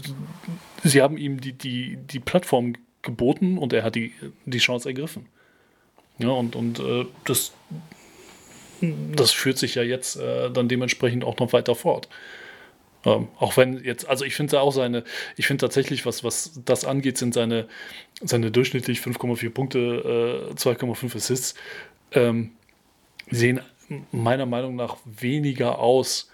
sie haben ihm die, die, die Plattform geboten und er hat die, die Chance ergriffen. Ja, und, und äh, das, das führt sich ja jetzt äh, dann dementsprechend auch noch weiter fort. Ähm, auch wenn jetzt, also ich finde auch seine, ich finde tatsächlich, was, was das angeht, sind seine, seine durchschnittlich 5,4 Punkte, äh, 2,5 Assists, ähm, sehen meiner Meinung nach weniger aus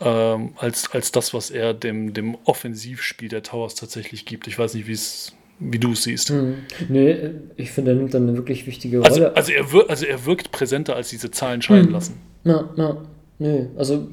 ähm, als, als das, was er dem, dem Offensivspiel der Towers tatsächlich gibt. Ich weiß nicht, wie es wie du es siehst. Hm. Nee, ich finde, er nimmt dann eine wirklich wichtige also, Rolle. Also, also, er, wir, also er wirkt präsenter, als diese Zahlen scheinen hm. lassen. Na, na, nee. Also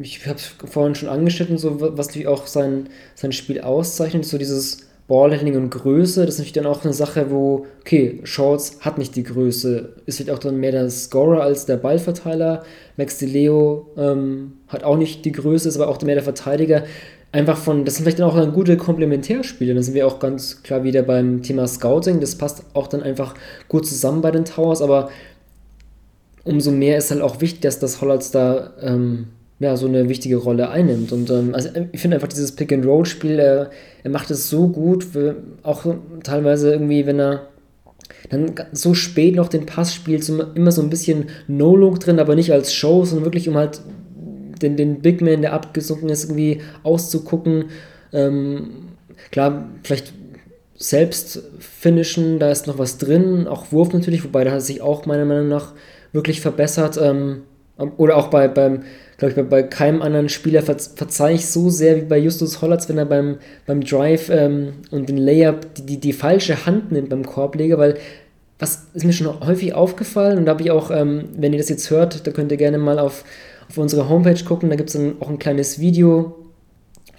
ich habe es vorhin schon angeschnitten, so was natürlich auch sein, sein Spiel auszeichnet, so dieses Ballhandling und Größe, das ist natürlich dann auch eine Sache, wo, okay, Shorts hat nicht die Größe, ist vielleicht auch dann mehr der Scorer als der Ballverteiler. Max DeLeo ähm, hat auch nicht die Größe, ist aber auch mehr der Verteidiger. Einfach von, das sind vielleicht dann auch dann gute Komplementärspiele. Da sind wir auch ganz klar wieder beim Thema Scouting. Das passt auch dann einfach gut zusammen bei den Towers, aber umso mehr ist halt auch wichtig, dass das Hollands da ähm, ja, so eine wichtige Rolle einnimmt. Und ähm, also ich finde einfach dieses Pick-and-Roll-Spiel, er, er macht es so gut, auch teilweise irgendwie, wenn er dann so spät noch den Pass spielt, immer so ein bisschen No-Look drin, aber nicht als Show, sondern wirklich um halt den, den Big Man, der abgesunken ist, irgendwie auszugucken. Ähm, klar, vielleicht selbst finishen, da ist noch was drin, auch Wurf natürlich, wobei da hat sich auch meiner Meinung nach wirklich verbessert. Ähm, oder auch bei, beim, glaube ich, bei, bei, keinem anderen Spieler verzeihe ich so sehr wie bei Justus Hollatz, wenn er beim, beim Drive ähm, und den Layup die, die, die, falsche Hand nimmt beim Korbleger, weil was ist mir schon häufig aufgefallen und da habe ich auch, ähm, wenn ihr das jetzt hört, da könnt ihr gerne mal auf, auf unsere Homepage gucken, da gibt es auch ein kleines Video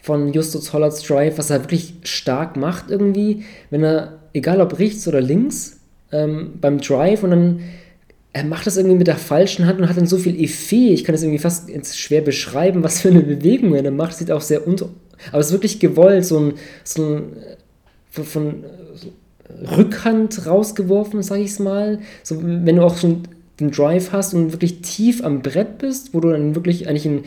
von Justus Hollatz Drive, was er wirklich stark macht irgendwie, wenn er, egal ob rechts oder links, ähm, beim Drive und dann er macht das irgendwie mit der falschen Hand und hat dann so viel Effet. Ich kann das irgendwie fast schwer beschreiben, was für eine Bewegung er da macht. Sieht auch sehr unter. Aber es ist wirklich gewollt, so ein, so ein von, von so Rückhand rausgeworfen, sag ich es mal. So, wenn du auch schon den Drive hast und wirklich tief am Brett bist, wo du dann wirklich eigentlich einen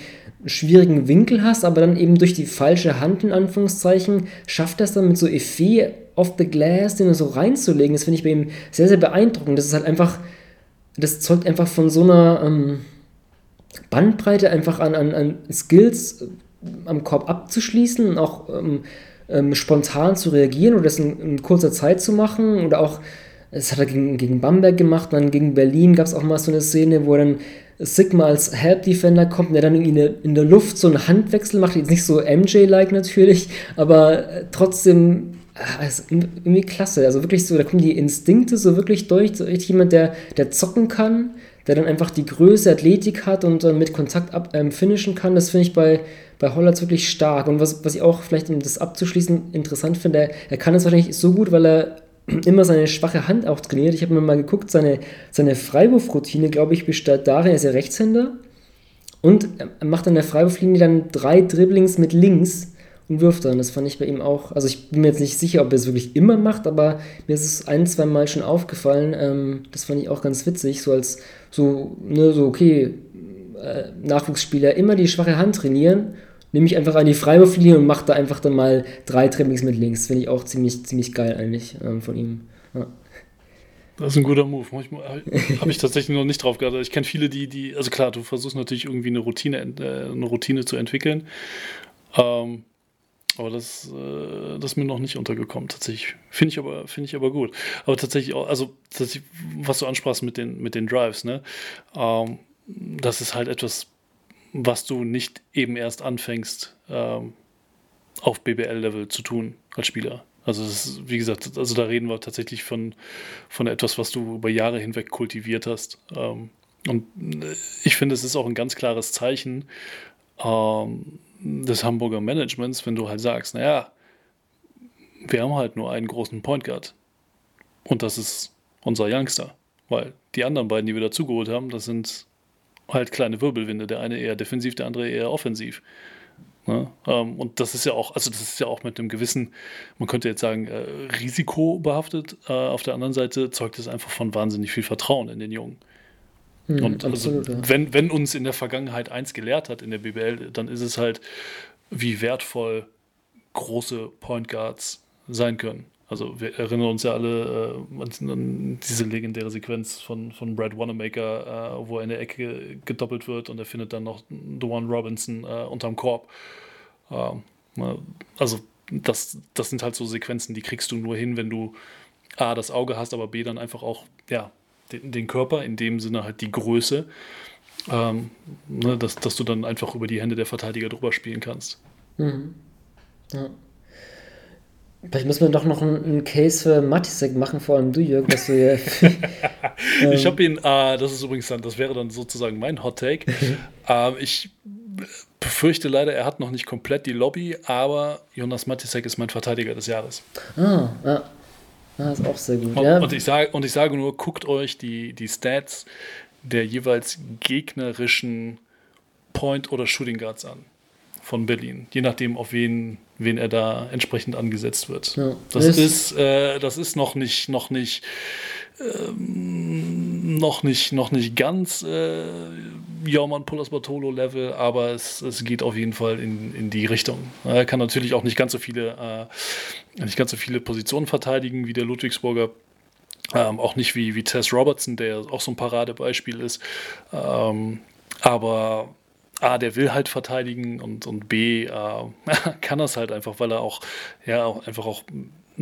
schwierigen Winkel hast, aber dann eben durch die falsche Hand in Anführungszeichen schafft das dann mit so Effet off the glass, den so reinzulegen. Das finde ich bei ihm sehr, sehr beeindruckend. Das ist halt einfach das zeugt einfach von so einer ähm, Bandbreite einfach an, an, an Skills äh, am Korb abzuschließen und auch ähm, ähm, spontan zu reagieren oder das in, in, kurzer Zeit zu machen oder auch, das hat er gegen, gegen Bamberg gemacht, dann gegen Berlin gab es auch mal so eine Szene, wo dann Sigma als Help Defender kommt und der dann in der, in der Luft so einen Handwechsel macht, jetzt nicht so MJ-like natürlich, aber äh, trotzdem also irgendwie klasse. Also wirklich so, da kommen die Instinkte so wirklich durch. So richtig jemand, der, der zocken kann, der dann einfach die Größe, Athletik hat und dann mit Kontakt ab, ähm, finishen kann. Das finde ich bei, bei Hollatz wirklich stark. Und was, was ich auch vielleicht, um das abzuschließen, interessant finde, er, er kann es wahrscheinlich so gut, weil er (clears throat) immer seine schwache Hand auch trainiert. Ich habe mir mal geguckt, seine, seine Freiwurfroutine, glaube ich, besteht darin, er ist ja Rechtshänder und er macht an der Freiwurflinie dann drei Dribblings mit links und wirft dann. Das fand ich bei ihm auch. Also ich bin mir jetzt nicht sicher, ob er es wirklich immer macht, aber mir ist es ein, zwei Mal schon aufgefallen. Ähm, das fand ich auch ganz witzig, so als so, ne, so, okay, äh, Nachwuchsspieler immer die schwache Hand trainieren, nehme ich einfach an die Freiwurflinie und mache da einfach dann mal drei Trimmings mit links. Finde ich auch ziemlich, ziemlich geil eigentlich ähm, von ihm. Ja. Das ist ein guter Move. Habe ich tatsächlich noch nicht drauf geachtet. Ich kenne viele, die, die, also klar, du versuchst natürlich irgendwie eine Routine, äh, eine Routine zu entwickeln. Ähm, aber das, äh, das ist mir noch nicht untergekommen, tatsächlich. Finde ich, aber, find ich aber gut. Aber tatsächlich also tatsächlich, was du ansprachst mit den, mit den Drives, ne? Ähm, das ist halt etwas, was du nicht eben erst anfängst, ähm, auf BBL-Level zu tun als Spieler. Also das ist, wie gesagt, also da reden wir tatsächlich von, von etwas, was du über Jahre hinweg kultiviert hast. Ähm, und äh, ich finde, es ist auch ein ganz klares Zeichen, ähm, des Hamburger Managements, wenn du halt sagst, naja, wir haben halt nur einen großen Point Guard. Und das ist unser Youngster. Weil die anderen beiden, die wir dazugeholt haben, das sind halt kleine Wirbelwinde. Der eine eher defensiv, der andere eher offensiv. Ne? Ähm, und das ist ja auch, also das ist ja auch mit einem gewissen, man könnte jetzt sagen, äh, Risiko. Äh, auf der anderen Seite zeugt es einfach von wahnsinnig viel Vertrauen in den Jungen. Mhm, und also, absolut, ja. wenn, wenn uns in der Vergangenheit eins gelehrt hat in der BBL, dann ist es halt, wie wertvoll große Point Guards sein können. Also wir erinnern uns ja alle äh, an diese legendäre Sequenz von, von Brad Wanamaker, äh, wo er in der Ecke gedoppelt wird und er findet dann noch One Robinson äh, unterm Korb. Ähm, ne, also das, das sind halt so Sequenzen, die kriegst du nur hin, wenn du A, das Auge hast, aber B, dann einfach auch ja, den, den Körper, in dem Sinne halt die Größe, ähm, ne, dass, dass du dann einfach über die Hände der Verteidiger drüber spielen kannst. Mhm. Ja. Vielleicht müssen wir doch noch einen, Case für Matisek machen, vor allem du, Jörg, dass du hier. (laughs) ähm. Ich habe ihn, äh, das ist übrigens dann, das wäre dann sozusagen mein Hot Take. (laughs) ähm, ich befürchte leider, er hat noch nicht komplett die Lobby, aber Jonas Matisek ist mein Verteidiger des Jahres. Ah, ja. Ah, ist auch sehr gut. Und, ja. und, ich, sage, und ich sage nur, guckt euch die, die Stats der jeweils gegnerischen Point- oder Shooting Guards an von Berlin. Je nachdem, auf wen, wen er da entsprechend angesetzt wird. Ja. Das, das, ist, äh, das ist noch nicht, noch nicht ähm, noch nicht, noch nicht ganz äh, Jorman Pullers Bartolo Level, aber es, es geht auf jeden Fall in, in die Richtung. Er kann natürlich auch nicht ganz so viele, äh, nicht ganz so viele Positionen verteidigen wie der Ludwigsburger. Ähm, auch nicht wie, wie Tess Robertson, der auch so ein Paradebeispiel ist. Ähm, aber A, der will halt verteidigen und, und B, äh, (laughs) kann das halt einfach, weil er auch, ja, auch einfach auch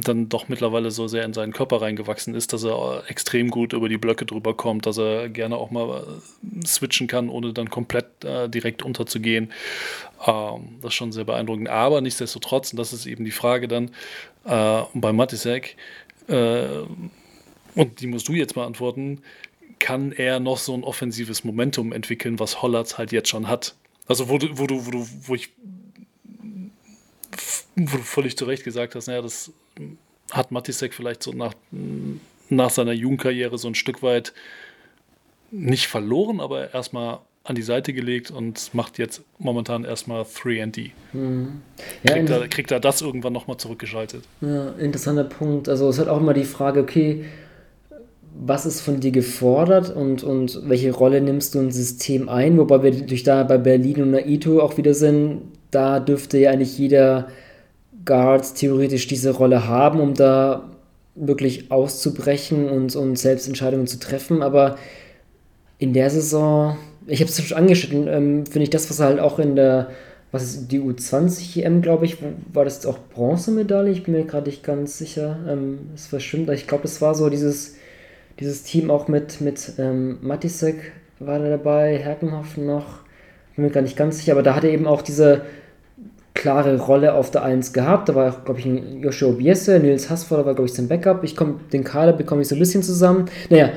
dann doch mittlerweile so sehr in seinen Körper reingewachsen ist, dass er extrem gut über die Blöcke drüber kommt, dass er gerne auch mal äh, switchen kann, ohne dann komplett äh, direkt unterzugehen. Ähm, das ist schon sehr beeindruckend. Aber nichtsdestotrotz, und das ist eben die Frage dann äh, bei Matisek, äh, und die musst du jetzt beantworten, kann er noch so ein offensives Momentum entwickeln, was Hollatz halt jetzt schon hat? Also wo du, wo du, wo du, wo ich wo du völlig zu Recht gesagt hast, naja, das hat Matisek vielleicht so nach, nach seiner Jugendkarriere so ein Stück weit nicht verloren, aber erstmal an die Seite gelegt und macht jetzt momentan erstmal 3D. Mhm. Ja, kriegt, er, kriegt er das irgendwann nochmal zurückgeschaltet? Ja, interessanter Punkt. Also es ist halt auch immer die Frage, okay, was ist von dir gefordert und, und welche Rolle nimmst du im System ein? Wobei wir durch da bei Berlin und Naito auch wieder sind, da dürfte ja eigentlich jeder Guards theoretisch diese Rolle haben, um da wirklich auszubrechen und, und Selbstentscheidungen zu treffen. Aber in der Saison, ich habe es schon angeschnitten, ähm, finde ich das, was halt auch in der, was ist die U20 EM, glaube ich, war das auch Bronzemedaille? Ich bin mir gerade nicht ganz sicher. Ähm, es war stimmt, ich glaube, es war so dieses, dieses Team auch mit, mit ähm, Matisek war da dabei, Herkenhoff noch, bin mir gar nicht ganz sicher, aber da hat er eben auch diese klare Rolle auf der 1 gehabt. Da war, glaube ich, ein Joshua Biesse, Nils Hassford war, glaube ich, sein Backup. Ich komme, den Kader bekomme ich so ein bisschen zusammen. Naja,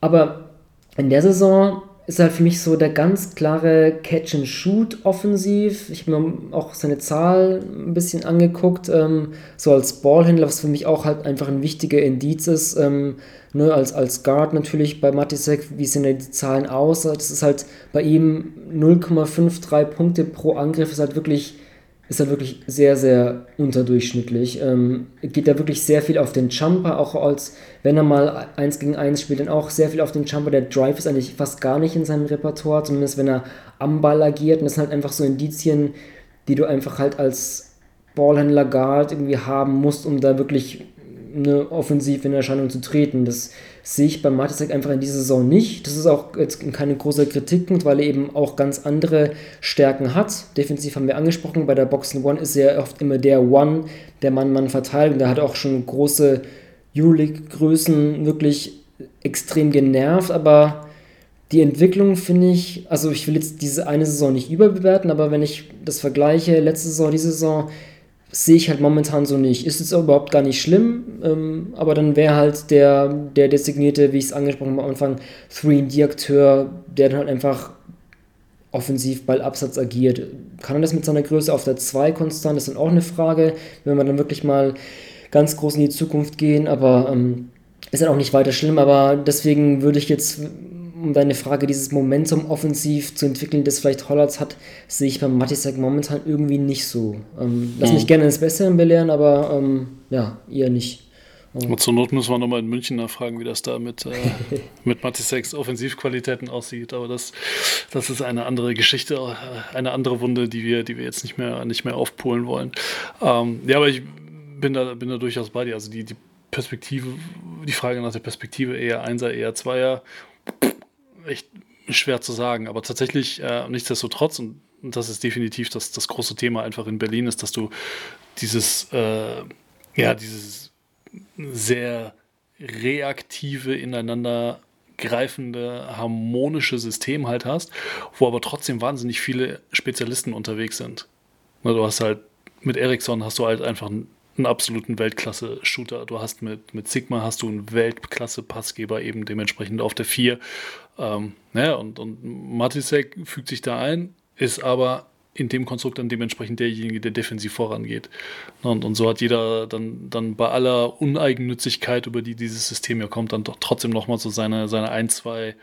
aber in der Saison ist halt für mich so der ganz klare Catch-and-Shoot offensiv. Ich habe mir auch seine Zahl ein bisschen angeguckt, ähm, so als Ballhändler, was für mich auch halt einfach ein wichtiger Indiz ist. Ähm, ne, als, als Guard natürlich bei Matisek, wie sehen die Zahlen aus? Das ist halt bei ihm 0,53 Punkte pro Angriff, ist halt wirklich ist er wirklich sehr, sehr unterdurchschnittlich. Ähm, geht da wirklich sehr viel auf den Jumper, auch als wenn er mal 1 gegen 1 spielt, dann auch sehr viel auf den Jumper. Der Drive ist eigentlich fast gar nicht in seinem Repertoire, zumindest wenn er am Ball agiert. Und das sind halt einfach so Indizien, die du einfach halt als Ballhändler Guard irgendwie haben musst, um da wirklich eine offensiv in Erscheinung zu treten. Das sehe ich bei Matisek einfach in dieser Saison nicht. Das ist auch jetzt keine große Kritikpunkt, weil er eben auch ganz andere Stärken hat. Defensiv haben wir angesprochen, bei der Boxen One ist er oft immer der One, der Mann-Mann verteilt und der hat auch schon große Euroleague-Größen wirklich extrem genervt, aber die Entwicklung finde ich, also ich will jetzt diese eine Saison nicht überbewerten, aber wenn ich das vergleiche, letzte Saison, diese Saison, sehe ich halt momentan so nicht. Ist es überhaupt gar nicht schlimm, ähm, aber dann wäre halt der, der designierte, wie ich es angesprochen habe am Anfang, 3D-Akteur, der dann halt einfach offensiv Ballabsatz agiert. Kann er das mit seiner Größe auf der 2 konstant? Das ist dann auch eine Frage, wenn wir dann wirklich mal ganz groß in die Zukunft gehen, aber ähm, ist dann auch nicht weiter schlimm, aber deswegen würde ich jetzt um deine Frage, dieses Momentum offensiv zu entwickeln, das vielleicht Hollatz hat, sehe ich beim Matisek momentan irgendwie nicht so. Ähm, lass mhm. mich gerne ins Bessere belehren, aber ähm, ja, eher nicht. Und zur Not müssen wir nochmal in München nachfragen, wie das da mit, äh, (laughs) mit Matiseks Offensivqualitäten aussieht. Aber das, das ist eine andere Geschichte, äh, eine andere Wunde, die wir, die wir jetzt nicht mehr, nicht mehr aufpolen wollen. Ähm, ja, aber ich bin da, bin da durchaus bei dir. Also die, die Perspektive, die Frage nach der Perspektive eher Einser, eher Zweier echt schwer zu sagen. Aber tatsächlich, äh, nichtsdestotrotz, und, das ist definitiv das, das große Thema einfach in Berlin, ist, dass du dieses, äh, ja, dieses sehr reaktive, ineinander greifende, harmonische System halt hast, wo aber trotzdem wahnsinnig viele Spezialisten unterwegs sind. Du hast halt mit Ericsson hast du halt einfach einen absoluten Weltklasse-Shooter. Du hast mit, mit Sigma hast du einen Weltklasse-Passgeber eben dementsprechend auf der 4. Ähm, naja, und, und Matisek fügt sich da ein, ist aber in dem Konstrukt dann dementsprechend derjenige, der defensiv vorangeht. Und, und so hat jeder dann, dann bei aller Uneigennützigkeit, über die dieses System ja kommt, dann doch trotzdem nochmal so seine, seine ein, zwei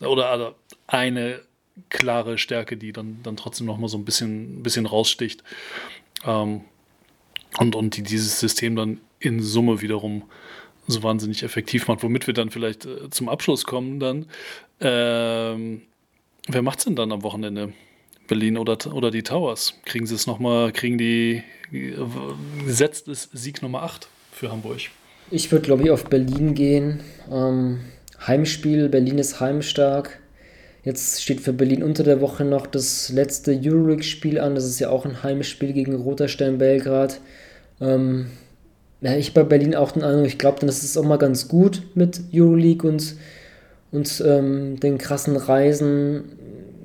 oder also eine klare Stärke, die dann, dann trotzdem nochmal so ein bisschen, bisschen raussticht. Ähm, und, und die dieses System dann in Summe wiederum so wahnsinnig effektiv macht, womit wir dann vielleicht äh, zum Abschluss kommen dann. Ähm, wer macht's denn dann am Wochenende? Berlin oder, oder die Towers? Kriegen sie es nochmal, kriegen die, setzt es Sieg Nummer 8 für Hamburg? Ich würde, glaube ich, auf Berlin gehen. Ähm, Heimspiel, Berlin ist heimstark. Jetzt steht für Berlin unter der Woche noch das letzte Euroleague-Spiel an. Das ist ja auch ein Heimspiel gegen Roter Stern Belgrad. Ähm, ja, ich bei Berlin auch den Eindruck, ich glaube, dann ist es auch mal ganz gut mit Euroleague und, und ähm, den krassen Reisen.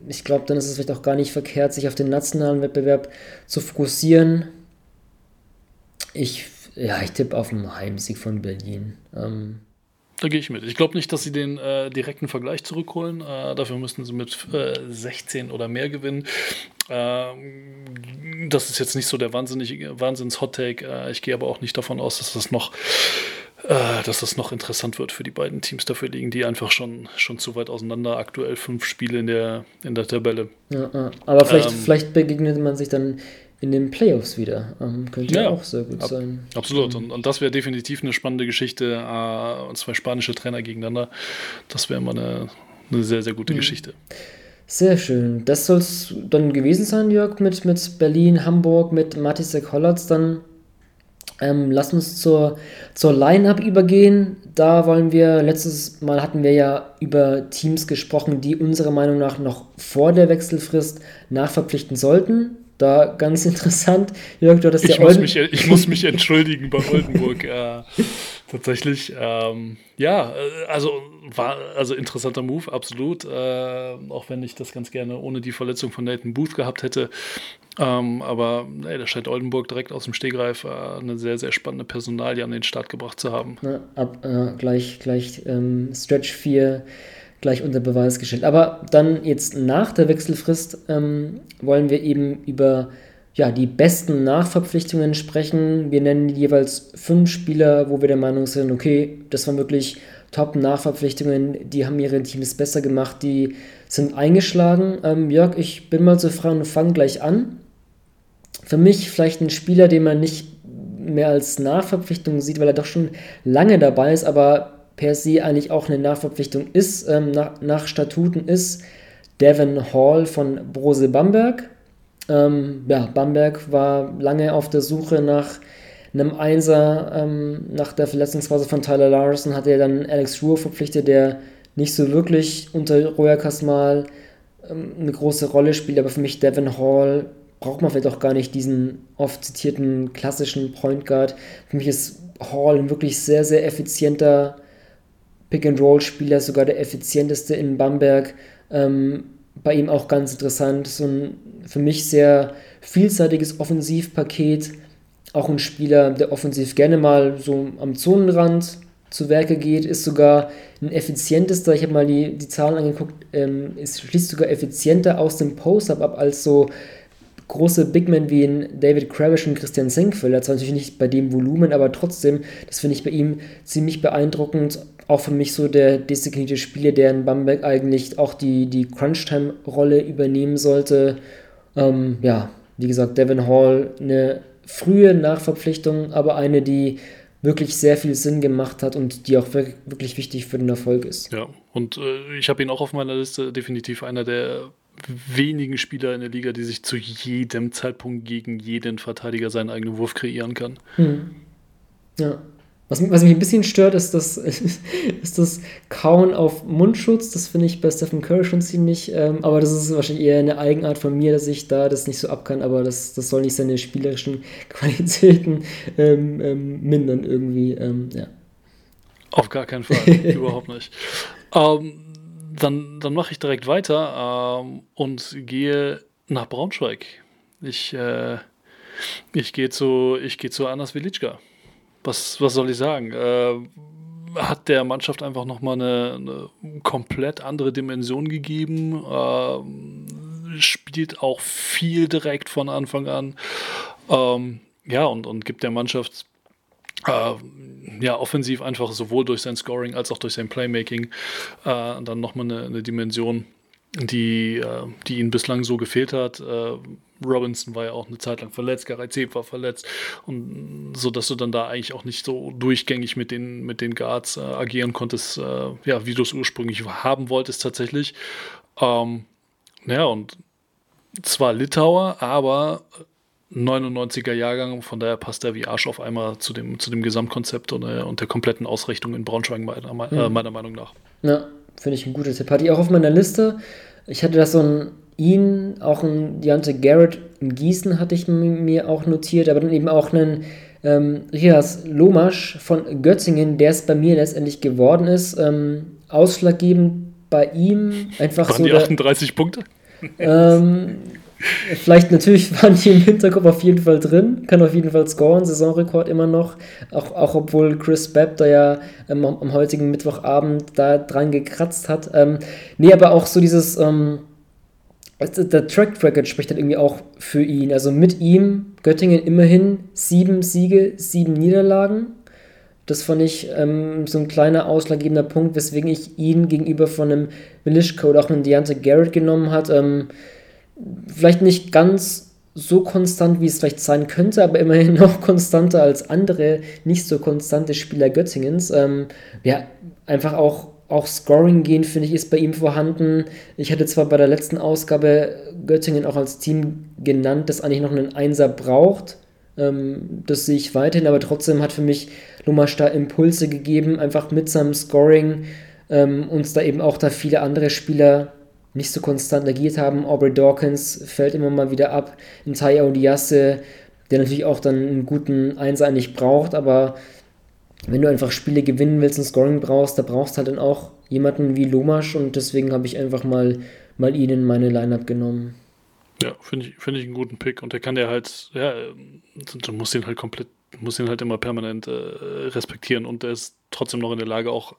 Ich glaube, dann ist es vielleicht auch gar nicht verkehrt, sich auf den nationalen Wettbewerb zu fokussieren. Ich, ja, ich tippe auf einen Heimsieg von Berlin. Ähm, da gehe ich mit. Ich glaube nicht, dass sie den äh, direkten Vergleich zurückholen. Äh, dafür müssten sie mit äh, 16 oder mehr gewinnen. Ähm, das ist jetzt nicht so der Wahnsinns-Hot-Take. Äh, ich gehe aber auch nicht davon aus, dass das noch äh, dass das noch interessant wird für die beiden Teams. Dafür liegen die einfach schon, schon zu weit auseinander. Aktuell fünf Spiele in der, in der Tabelle. Ja, aber vielleicht, ähm, vielleicht begegnet man sich dann in den Playoffs wieder. Ähm, könnte ja, auch sehr gut ab, sein. Absolut. Und, und das wäre definitiv eine spannende Geschichte. Äh, zwei spanische Trainer gegeneinander. Das wäre mal eine, eine sehr, sehr gute mhm. Geschichte. Sehr schön. Das soll es dann gewesen sein, Jörg, mit, mit Berlin, Hamburg, mit Matisek Hollatz. Dann ähm, lass uns zur, zur Line-Up übergehen. Da wollen wir, letztes Mal hatten wir ja über Teams gesprochen, die unserer Meinung nach noch vor der Wechselfrist nachverpflichten sollten. Da ganz (laughs) interessant, Jörg, du hattest ich ja muss mich, Ich muss mich entschuldigen bei Oldenburg. äh, (laughs) tatsächlich, ähm, ja, äh, also war also interessanter Move, absolut. Äh, auch wenn ich das ganz gerne ohne die Verletzung von Nathan Booth gehabt hätte. Ähm, aber ey, da scheint Oldenburg direkt aus dem Stegreif äh, eine sehr, sehr spannende Personalie an den Start gebracht zu haben. Ja, ab, äh, gleich gleich ähm, Stretch 4 gleich unter Beweis gestellt. Aber dann jetzt nach der Wechselfrist ähm, wollen wir eben über ja, die besten Nachverpflichtungen sprechen. Wir nennen jeweils fünf Spieler, wo wir der Meinung sind, okay, das waren wirklich Top-Nachverpflichtungen, die haben ihre Teams besser gemacht, die sind eingeschlagen. Ähm, Jörg, ich bin mal so frei und fange gleich an. Für mich vielleicht ein Spieler, den man nicht mehr als Nachverpflichtung sieht, weil er doch schon lange dabei ist, aber per se eigentlich auch eine Nachverpflichtung ist, ähm, nach, nach, Statuten ist Devin Hall von Brose Bamberg. Ähm, ja, Bamberg war lange auf der Suche nach einem Einser. Ähm, nach der Verletzungsphase von Tyler Larson hat er dann Alex Ruhr verpflichtet, der nicht so wirklich unter Roya Kasmal ähm, eine große Rolle spielt, aber für mich Devin Hall braucht man vielleicht auch gar nicht diesen oft zitierten klassischen Point Guard. Für mich ist Hall ein wirklich sehr, sehr effizienter Pick-and-Roll-Spieler, sogar der effizienteste in Bamberg. Ähm, bei ihm auch ganz interessant, so ein für mich sehr vielseitiges Offensivpaket. Auch ein Spieler, der offensiv gerne mal so am Zonenrand zu Werke geht, ist sogar ein effizientester, ich habe mal die, die Zahlen angeguckt, ähm, ist schließt sogar effizienter aus dem Post-Up ab als so große Big Men wie in David Kravish und Christian Senkfelder. Zwar natürlich nicht bei dem Volumen, aber trotzdem, das finde ich bei ihm ziemlich beeindruckend auch für mich so der designierte Spieler, der in Bamberg eigentlich auch die, die Crunch-Time-Rolle übernehmen sollte. Ähm, ja, wie gesagt, Devin Hall, eine frühe Nachverpflichtung, aber eine, die wirklich sehr viel Sinn gemacht hat und die auch wirklich wichtig für den Erfolg ist. Ja, und äh, ich habe ihn auch auf meiner Liste, definitiv einer der wenigen Spieler in der Liga, die sich zu jedem Zeitpunkt gegen jeden Verteidiger seinen eigenen Wurf kreieren kann. Hm. Ja. Was, was, mich ein bisschen stört, ist das, (laughs) ist das Kauen auf Mundschutz. Das finde ich bei Stephen Curry schon ziemlich. Ähm, aber das ist wahrscheinlich eher eine Eigenart von mir, dass ich da das nicht so ab kann. Aber das, das soll nicht seine spielerischen (laughs) Qualitäten ähm, ähm, mindern irgendwie. Ähm, ja. Auf gar keinen Fall. (laughs) Überhaupt nicht. Ähm, dann dann mache ich direkt weiter ähm, und gehe nach Braunschweig. Ich, äh, ich gehe zu, gehe zu Anas Velitschka was, was soll ich sagen? Äh, hat der Mannschaft einfach nochmal eine, eine komplett andere Dimension gegeben. Äh, spielt auch viel direkt von Anfang an. Ähm, ja, und, und gibt der Mannschaft äh, ja, offensiv einfach sowohl durch sein Scoring als auch durch sein Playmaking äh, dann nochmal eine, eine Dimension, die, äh, die ihnen bislang so gefehlt hat. Äh, Robinson war ja auch eine Zeit lang verletzt, Garay war verletzt und so, dass du dann da eigentlich auch nicht so durchgängig mit den, mit den Guards äh, agieren konntest, äh, ja, wie du es ursprünglich haben wolltest tatsächlich. Ähm, ja, und zwar Litauer, aber 99er Jahrgang, von daher passt er wie Arsch auf einmal zu dem, zu dem Gesamtkonzept und, äh, und der kompletten Ausrichtung in Braunschweig meiner, äh, meiner Meinung nach. Ja, finde ich ein guter Tipp. Hatte ich auch auf meiner Liste. Ich hatte das so ein ihn, auch ein Deontay Garrett in Gießen hatte ich mir auch notiert, aber dann eben auch einen ähm, Rias Lomasch von Götzingen, der es bei mir letztendlich geworden ist. Ähm, ausschlaggebend bei ihm einfach Waren so. die der, 38 Punkte? Ähm, vielleicht natürlich (laughs) waren die im Hinterkopf auf jeden Fall drin, kann auf jeden Fall scoren, Saisonrekord immer noch, auch, auch obwohl Chris Babb da ja ähm, am, heutigen Mittwochabend da dran gekratzt hat. Ähm, nee, aber auch so dieses, ähm, der Track Record spricht dann irgendwie auch für ihn. Also mit ihm Göttingen immerhin sieben Siege, sieben Niederlagen. Das fand ich ähm, so ein kleiner ausschlaggebender Punkt, weswegen ich ihn gegenüber von einem Milishko oder auch einem Deontay Garrett genommen hat. Ähm, vielleicht nicht ganz so konstant, wie es vielleicht sein könnte, aber immerhin (laughs) noch konstanter als andere nicht so konstante Spieler Göttingens. Ähm, ja, einfach auch auch Scoring gehen, finde ich, ist bei ihm vorhanden. Ich hatte zwar bei der letzten Ausgabe Göttingen auch als Team genannt, das eigentlich noch einen Einser braucht. Ähm, das sehe ich weiterhin, aber trotzdem hat für mich Lumasch da Impulse gegeben, einfach mit seinem Scoring ähm, uns da eben auch da viele andere Spieler nicht so konstant agiert haben. Aubrey Dawkins fällt immer mal wieder ab. In Taya Odiasse, der natürlich auch dann einen guten Einser eigentlich braucht, aber wenn du einfach Spiele gewinnen willst und Scoring brauchst, da brauchst du halt dann auch jemanden wie Lomasch und deswegen habe ich einfach mal, mal ihn in meine Lineup genommen. Ja, finde ich, find ich einen guten Pick und der kann der halt, ja, du musst ihn halt komplett, musst ihn halt immer permanent äh, respektieren und er ist trotzdem noch in der Lage, auch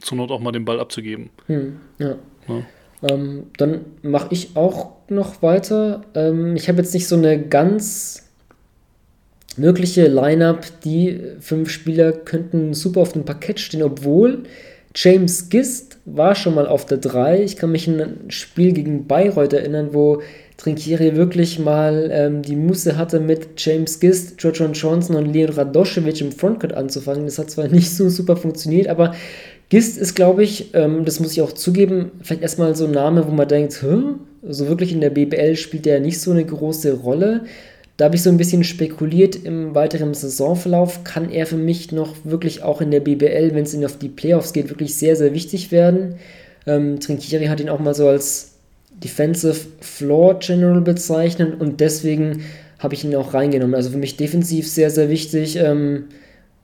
zur Not auch mal den Ball abzugeben. Hm, ja. ja. Ähm, dann mache ich auch noch weiter. Ähm, ich habe jetzt nicht so eine ganz mögliche Line-up, die fünf Spieler könnten super auf dem Parkett stehen, obwohl James Gist war schon mal auf der 3. Ich kann mich an ein Spiel gegen Bayreuth erinnern, wo Trinkieri wirklich mal ähm, die Muße hatte, mit James Gist, George Johnson und Leon Radoschewitsch im Frontcourt anzufangen. Das hat zwar nicht so super funktioniert, aber Gist ist, glaube ich, ähm, das muss ich auch zugeben, vielleicht erstmal so ein Name, wo man denkt, Hä? so wirklich in der BBL spielt der nicht so eine große Rolle. Da habe ich so ein bisschen spekuliert im weiteren Saisonverlauf. Kann er für mich noch wirklich auch in der BBL, wenn es ihn auf die Playoffs geht, wirklich sehr, sehr wichtig werden? Ähm, Trinkieri hat ihn auch mal so als Defensive Floor General bezeichnet und deswegen habe ich ihn auch reingenommen. Also für mich defensiv sehr, sehr wichtig. Ähm,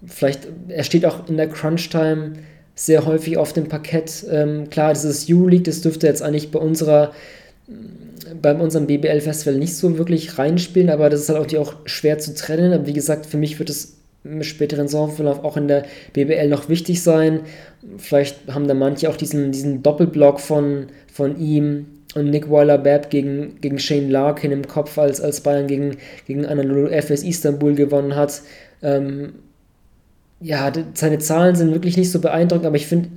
vielleicht, er steht auch in der Crunch-Time sehr häufig auf dem Parkett. Ähm, klar, dieses U-League, das dürfte jetzt eigentlich bei unserer bei unserem BBL-Festival nicht so wirklich reinspielen, aber das ist halt auch, auch schwer zu trennen. Aber wie gesagt, für mich wird es im späteren Saisonverlauf auch in der BBL noch wichtig sein. Vielleicht haben da manche auch diesen, diesen Doppelblock von, von ihm und Nick Weiler-Babb gegen, gegen Shane Larkin im Kopf, als, als Bayern gegen, gegen Anadolu FS Istanbul gewonnen hat. Ähm, ja, seine Zahlen sind wirklich nicht so beeindruckend, aber ich finde,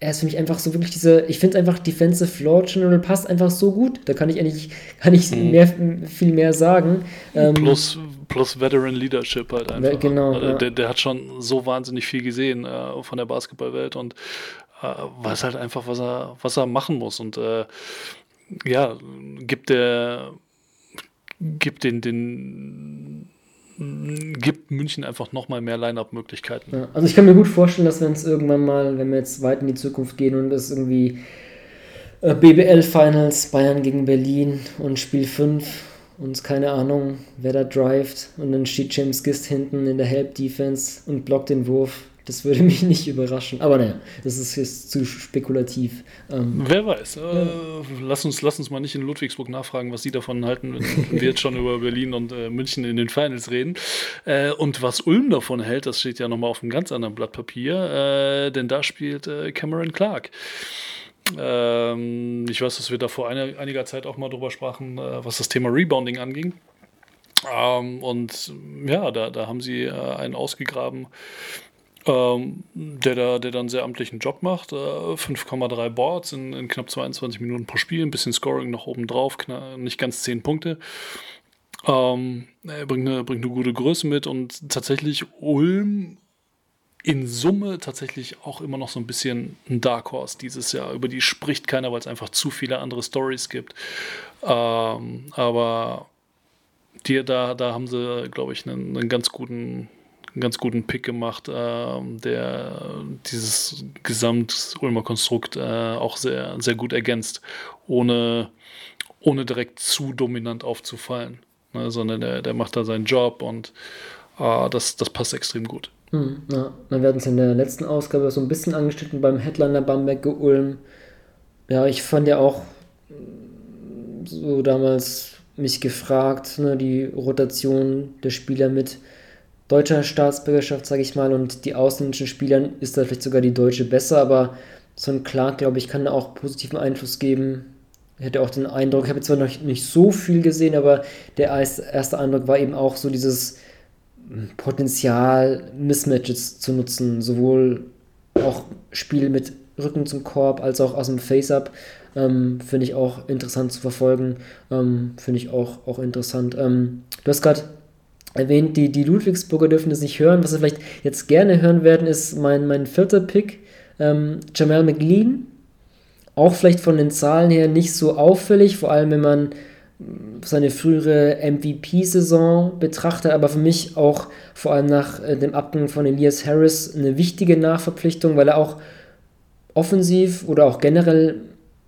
er ist für mich einfach so wirklich diese, ich finde einfach Defensive Floor General passt einfach so gut. Da kann ich eigentlich, kann ich mhm. mehr, viel mehr sagen. Ähm, plus, plus Veteran Leadership halt einfach. Genau. Also, ja. Der, der hat schon so wahnsinnig viel gesehen äh, von der Basketballwelt und äh, weiß halt einfach, was er, was er machen muss. Und äh, ja, gibt der, gibt den, den gibt München einfach nochmal mehr Line-Up-Möglichkeiten. Ja, also ich kann mir gut vorstellen, dass wenn es irgendwann mal, wenn wir jetzt weit in die Zukunft gehen und es irgendwie äh, BBL-Finals, Bayern gegen Berlin und Spiel 5 und keine Ahnung, wer da drivet und dann steht James Gist hinten in der Help-Defense und blockt den Wurf das würde (laughs) mich nicht überraschen. Aber naja, das ist jetzt zu spekulativ. Ähm, Wer weiß. Äh, lass, uns, lass uns mal nicht in Ludwigsburg nachfragen, was sie davon halten, wenn (laughs) wir jetzt schon über Berlin und äh, München in den Finals reden. Äh, und was Ulm davon hält, das steht ja nochmal auf einem ganz anderen Blatt Papier, äh, denn da spielt äh, Cameron Clark. Ähm, ich weiß, dass wir da vor eine, einiger Zeit auch mal drüber sprachen, äh, was das Thema Rebounding anging. Ähm, und ja, da, da haben sie einen ausgegraben, ähm, der, da, der dann sehr amtlichen Job macht. Äh, 5,3 Boards in, in, knapp 22 Minuten pro Spiel, ein bisschen Scoring noch oben drauf, nicht ganz 10 Punkte. Ähm, er bringt eine, bringt eine gute Größe mit und tatsächlich Ulm in Summe tatsächlich auch immer noch so ein bisschen ein Dark Horse dieses Jahr. Über die spricht keiner, weil es einfach zu viele andere Stories gibt. Ähm, aber die, da, da haben sie, glaube ich, einen, einen ganz guten einen ganz guten Pick gemacht, äh, der dieses Gesamt-Ulmer Konstrukt äh, auch sehr, sehr gut ergänzt, ohne, ohne direkt zu dominant aufzufallen. Ne, sondern der, der macht da seinen Job und äh, das, das passt extrem gut. Hm, ja. Dann werden es in der letzten Ausgabe so ein bisschen angeschnitten beim Headliner Bamberg Ulm. Ja, ich fand ja auch so damals mich gefragt, ne, die Rotation der Spieler mit deutscher Staatsbürgerschaft, sage ich mal, und die ausländischen Spielern ist da vielleicht sogar die deutsche besser, aber so ein Clark, glaube ich, kann da auch positiven Einfluss geben. Ich hätte auch den Eindruck, ich habe zwar noch nicht so viel gesehen, aber der erste Eindruck war eben auch so dieses Potenzial, Mismatches zu nutzen, sowohl auch Spiel mit Rücken zum Korb als auch aus dem Face-Up. Ähm, Finde ich auch interessant zu verfolgen. Ähm, Finde ich auch, auch interessant. Ähm, du hast gerade erwähnt, die, die Ludwigsburger dürfen das nicht hören. Was sie vielleicht jetzt gerne hören werden, ist mein, mein vierter Pick, ähm, Jamal McLean. Auch vielleicht von den Zahlen her nicht so auffällig, vor allem wenn man seine frühere MVP-Saison betrachtet, aber für mich auch vor allem nach äh, dem Abgang von Elias Harris eine wichtige Nachverpflichtung, weil er auch offensiv oder auch generell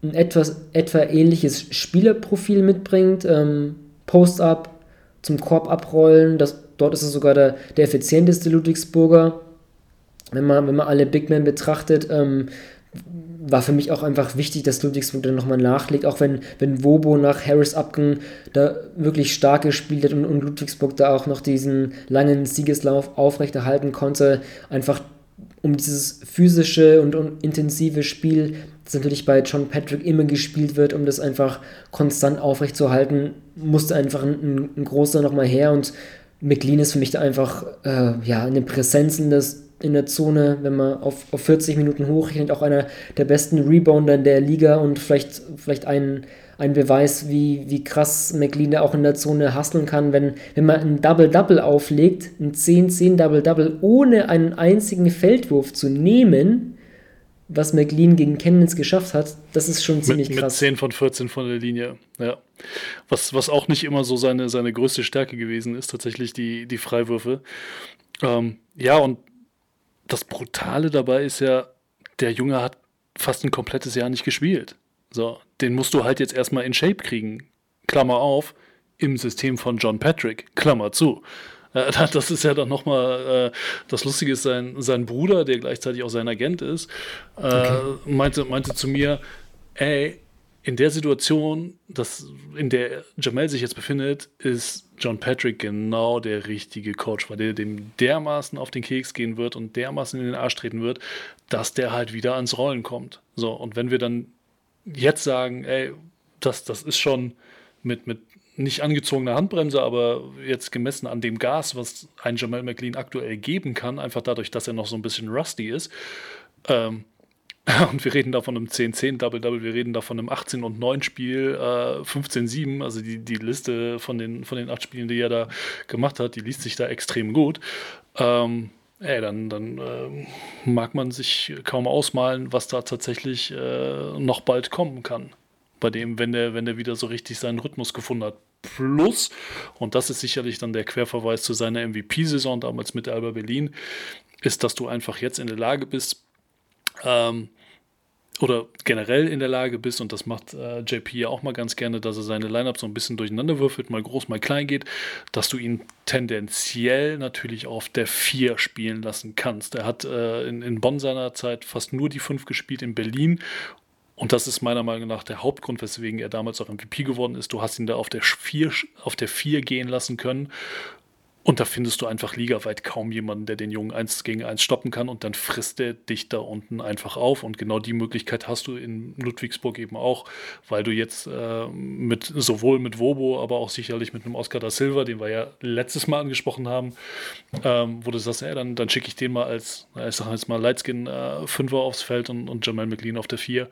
ein etwas etwa ähnliches Spielerprofil mitbringt. Ähm, Post-up, zum Korb abrollen, das, dort ist er sogar der, der effizienteste Ludwigsburger. Wenn man, wenn man alle Big Men betrachtet, ähm, war für mich auch einfach wichtig, dass Ludwigsburg dann nochmal nachlegt, auch wenn, wenn Wobo nach Harris Abgang da wirklich stark gespielt hat und, und Ludwigsburg da auch noch diesen langen Siegeslauf aufrechterhalten konnte, einfach um dieses physische und, und intensive Spiel, das natürlich bei John Patrick immer gespielt wird, um das einfach konstant aufrechtzuerhalten, musste einfach ein, ein, großer nochmal her. Und McLean ist für mich da einfach äh, ja, eine Präsenz in, das, in der Zone, wenn man auf, auf 40 Minuten hochrechnet, auch einer der besten Rebounder in der Liga und vielleicht, vielleicht ein, ein Beweis, wie, wie krass McLean da auch in der Zone hasseln kann, wenn, wenn man ein Double-Double auflegt, ein 10-10-Double-Double, ohne einen einzigen Feldwurf zu nehmen, was McLean gegen Chemnitz geschafft hat, das ist schon ziemlich mit, krass. Mit 10 von 14 von der Linie, ja. Was, was auch nicht immer so seine, seine größte Stärke gewesen ist, tatsächlich die, die Freiwürfe. Ähm, ja, und das Brutale dabei ist ja, der Junge hat fast ein komplettes Jahr nicht gespielt. So, den musst du halt jetzt erstmal in Shape kriegen. Klammer auf, im System von John Patrick, Klammer zu. Äh, (laughs) das ist ja dann nochmal, äh, das Lustige ist, sein, sein Bruder, der gleichzeitig auch sein Agent ist, äh, okay. meinte, meinte zu mir, ey, in der Situation, dass, in der Jamel sich jetzt befindet, ist John Patrick genau der richtige Coach, weil der dem dermaßen auf den Keks gehen wird und dermaßen in den Arsch treten wird, dass der halt wieder ans Rollen kommt. So, und wenn wir dann jetzt sagen, ey, das, das ist schon mit, mit nicht angezogener Handbremse, aber jetzt gemessen an dem Gas, was ein Jamal McLean aktuell geben kann, einfach dadurch, dass er noch so ein bisschen rusty ist. Ähm, (laughs) und wir reden da von einem 10-10 Double-Double, wir reden da von einem 18 und 9 Spiel, äh, 15-7, also die, die Liste von den, von den acht Spielen, die er da gemacht hat, die liest sich da extrem gut. Ähm, ey, dann, dann äh, mag man sich kaum ausmalen, was da tatsächlich äh, noch bald kommen kann. Bei dem, wenn der, wenn der wieder so richtig seinen Rhythmus gefunden hat. Plus, und das ist sicherlich dann der Querverweis zu seiner MVP-Saison damals mit Alba Berlin, ist, dass du einfach jetzt in der Lage bist, ähm, oder generell in der Lage bist, und das macht äh, JP ja auch mal ganz gerne, dass er seine Lineup so ein bisschen durcheinander würfelt, mal groß, mal klein geht, dass du ihn tendenziell natürlich auf der 4 spielen lassen kannst. Er hat äh, in, in Bonn seiner Zeit fast nur die 5 gespielt, in Berlin und das ist meiner Meinung nach der Hauptgrund, weswegen er damals auch MVP geworden ist. Du hast ihn da auf der 4, auf der 4 gehen lassen können und da findest du einfach ligaweit kaum jemanden, der den Jungen eins gegen eins stoppen kann und dann frisst er dich da unten einfach auf. Und genau die Möglichkeit hast du in Ludwigsburg eben auch, weil du jetzt äh, mit sowohl mit Wobo, aber auch sicherlich mit einem Oscar da Silva, den wir ja letztes Mal angesprochen haben, ähm, wo du sagst, ey, dann, dann schicke ich den mal als, ich sag jetzt mal, Lightskin äh, Fünfer aufs Feld und, und Jamal McLean auf der Vier.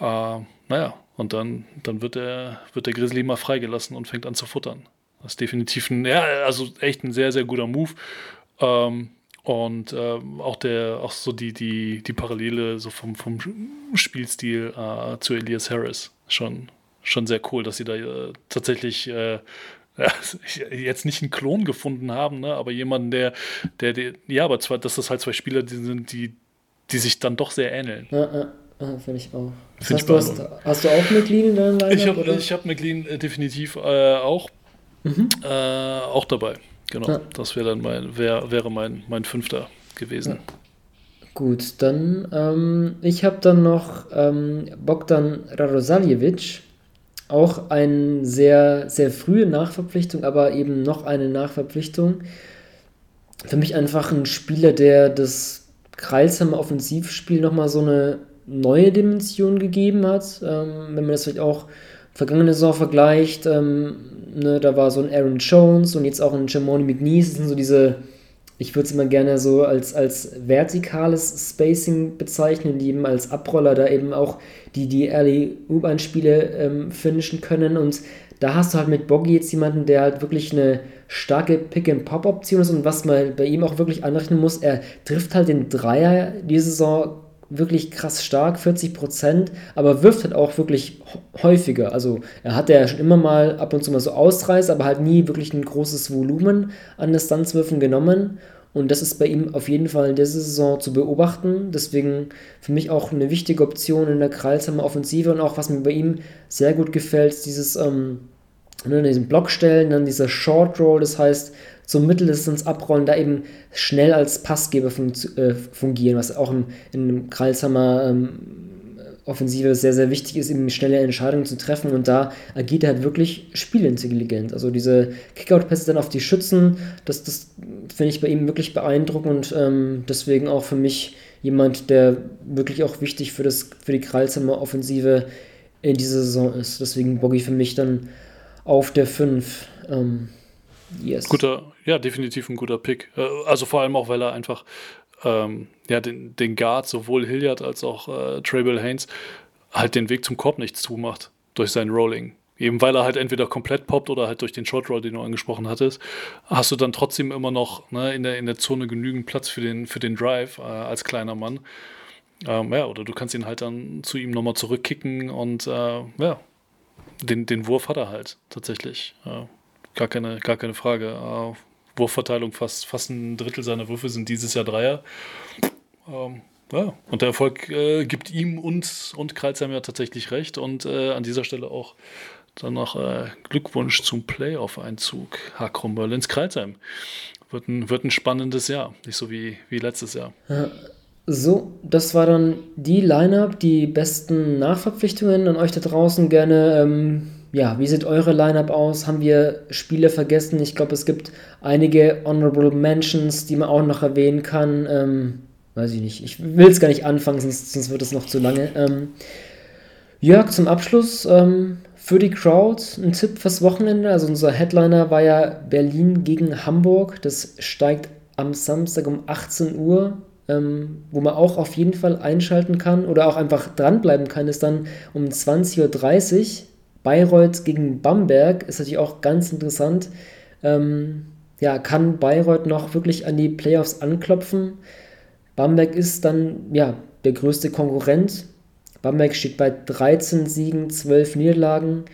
Äh, naja, und dann, dann wird der, wird der Grizzly mal freigelassen und fängt an zu futtern. Das ist definitiv ein, ja, also echt ein sehr, sehr guter Move. Ähm, und äh, auch der, auch so die, die, die Parallele so vom, vom Spielstil äh, zu Elias Harris. Schon, schon sehr cool, dass sie da äh, tatsächlich äh, (laughs) jetzt nicht einen Klon gefunden haben, ne, aber jemanden, der, der, der, ja, aber zwar, dass das halt zwei Spieler die sind, die, die sich dann doch sehr ähneln. Ja, ja. Ah, Finde ich auch. Das Find heißt, du hast, hast, du auch McLean in deinem Lineup? Ich habe ich hab McLean äh, definitiv äh, auch, mhm. äh, auch dabei. Genau. Ja. Das wäre dann mein, wär, wäre mein, mein fünfter gewesen. Ja. Gut, dann ähm, ich habe dann noch ähm, Bogdan Radosaljevic. Auch eine sehr, sehr frühe Nachverpflichtung, aber eben noch eine Nachverpflichtung. Für mich einfach ein Spieler, der das Kreilsheimer Offensivspiel nochmal so eine neue Dimension gegeben hat. Ähm, wenn man das vielleicht auch vergangene Saison vergleicht, ähm, ne, da war so ein Aaron Jones und jetzt auch ein Jamoni McNeese, das sind so diese, ich würde es immer gerne so als, als vertikales Spacing bezeichnen, die eben als Abroller da eben auch die, die Early U-Bahn-Spiele ähm, finishen können. Und da hast du halt mit Boggy jetzt jemanden, der halt wirklich eine starke Pick-and-Pop-Option ist und was man bei ihm auch wirklich anrechnen muss, er trifft halt den Dreier diese Saison wirklich krass stark, 40 Prozent, aber wirft halt auch wirklich häufiger. Also er hat ja schon immer mal ab und zu mal so Ausreiß, aber halt nie wirklich ein großes Volumen an Distanzwürfen genommen. Und das ist bei ihm auf jeden Fall in dieser Saison zu beobachten. Deswegen für mich auch eine wichtige Option in der Kreilsheimer Offensive und auch was mir bei ihm sehr gut gefällt, dieses ähm, ne, diesen Blockstellen, dann dieser Short Roll, das heißt zum Mitteldistanz abrollen, da eben schnell als Passgeber fun äh, fungieren, was auch im, in einem Kralsheimer ähm, Offensive sehr, sehr wichtig ist, eben schnelle Entscheidungen zu treffen und da agiert er halt wirklich spielintelligent. Also diese Kickout-Pässe dann auf die Schützen, das, das finde ich bei ihm wirklich beeindruckend und ähm, deswegen auch für mich jemand, der wirklich auch wichtig für, das, für die Kralsheimer Offensive in dieser Saison ist. Deswegen Boggy für mich dann auf der 5. Ähm, yes. Guter, ja, definitiv ein guter Pick. Äh, also vor allem auch, weil er einfach ähm, ja, den, den Guard, sowohl Hilliard als auch äh, Traybell Haynes, halt den Weg zum Korb nicht zumacht durch sein Rolling. Eben weil er halt entweder komplett poppt oder halt durch den Short Roll, den du angesprochen hattest, hast du dann trotzdem immer noch ne, in, der, in der Zone genügend Platz für den, für den Drive äh, als kleiner Mann. Ähm, ja, oder du kannst ihn halt dann zu ihm nochmal zurückkicken und äh, ja, den, den Wurf hat er halt tatsächlich. Äh, gar, keine, gar keine Frage. Äh, Wurfverteilung fast, fast ein Drittel seiner Würfe sind dieses Jahr Dreier. Ähm, ja, und der Erfolg äh, gibt ihm und, und Kreuzheim ja tatsächlich recht. Und äh, an dieser Stelle auch dann noch äh, Glückwunsch zum Playoff-Einzug Hakrom Berlins Kreuzheim. Wird ein, wird ein spannendes Jahr, nicht so wie, wie letztes Jahr. So, das war dann die Line-Up, die besten Nachverpflichtungen an euch da draußen. Gerne ähm, ja, wie sieht eure Lineup aus? Haben wir Spiele vergessen? Ich glaube, es gibt einige Honorable Mentions, die man auch noch erwähnen kann. Ähm, weiß ich nicht. Ich will es gar nicht anfangen, sonst, sonst, wird es noch zu lange. Ähm, Jörg, zum Abschluss ähm, für die Crowd ein Tipp fürs Wochenende. Also unser Headliner war ja Berlin gegen Hamburg. Das steigt am Samstag um 18 Uhr. Ähm, wo man auch auf jeden Fall einschalten kann oder auch einfach dranbleiben kann, ist dann um 20.30 Uhr Bayreuth gegen Bamberg ist natürlich auch ganz interessant. Ähm, ja, kann Bayreuth noch wirklich an die Playoffs anklopfen? Bamberg ist dann ja der größte Konkurrent. Bamberg steht bei 13 Siegen, 12 Niederlagen.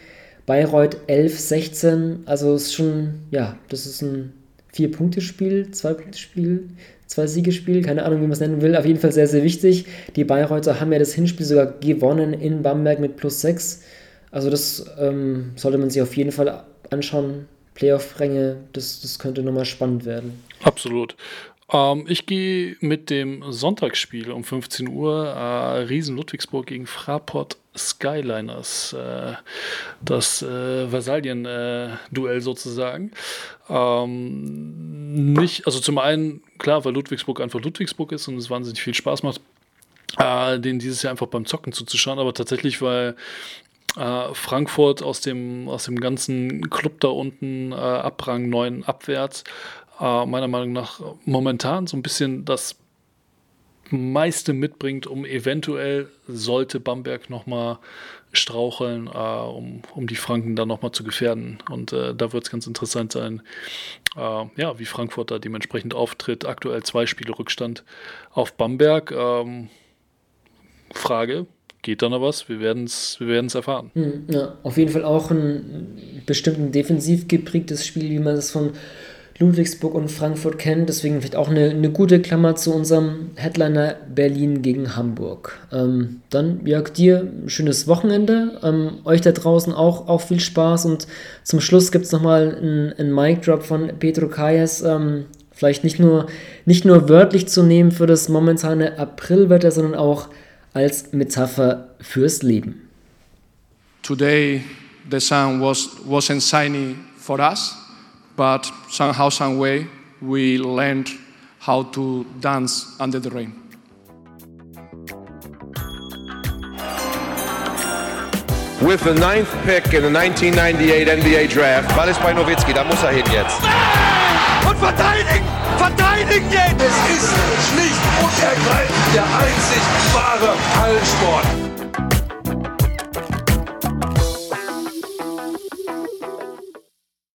Bayreuth 11, 16. Also ist schon, ja, das ist ein Vier-Punkte-Spiel, Zwei-Punkte-Spiel, Zwei-Siege-Spiel, keine Ahnung, wie man es nennen will. Auf jeden Fall sehr, sehr wichtig. Die Bayreuther haben ja das Hinspiel sogar gewonnen in Bamberg mit plus 6. Also das ähm, sollte man sich auf jeden Fall anschauen. Playoff-Ränge, das, das könnte nochmal spannend werden. Absolut. Ähm, ich gehe mit dem Sonntagsspiel um 15 Uhr äh, Riesen Ludwigsburg gegen Fraport Skyliners. Äh, das äh, Versalien-Duell äh, sozusagen. Ähm, nicht, also zum einen, klar, weil Ludwigsburg einfach Ludwigsburg ist und es wahnsinnig viel Spaß macht, äh, den dieses Jahr einfach beim Zocken zuzuschauen, aber tatsächlich, weil äh, Frankfurt aus dem, aus dem ganzen Club da unten äh, Abrang 9 abwärts, äh, meiner Meinung nach momentan so ein bisschen das meiste mitbringt, um eventuell, sollte Bamberg nochmal straucheln, äh, um, um die Franken dann nochmal zu gefährden. Und äh, da wird es ganz interessant sein, äh, ja, wie Frankfurt da dementsprechend auftritt. Aktuell zwei Spiele Rückstand auf Bamberg. Ähm, Frage, geht da noch was? Wir werden es wir werden's erfahren. Hm, ja, auf jeden Fall auch ein bestimmt ein defensiv geprägtes Spiel, wie man das von Ludwigsburg und Frankfurt kennt. Deswegen vielleicht auch eine, eine gute Klammer zu unserem Headliner Berlin gegen Hamburg. Ähm, dann, Jörg, dir ein schönes Wochenende. Ähm, euch da draußen auch, auch viel Spaß. Und zum Schluss gibt es nochmal einen, Mic-Drop von Pedro Kayes. Ähm, vielleicht nicht nur, nicht nur wörtlich zu nehmen für das momentane Aprilwetter, sondern auch als Metapher fürs Leben. Today the sun was, wasn't shiny for us. But somehow, some way, we learned how to dance under the rain. With the ninth pick in the 1998 NBA Draft. Ball ist bei Nowitzki, da muss er hin jetzt. Und verteidigen! Verteidigen jetzt! Es ist schlicht und ergreifend der einzig wahre Hallensport.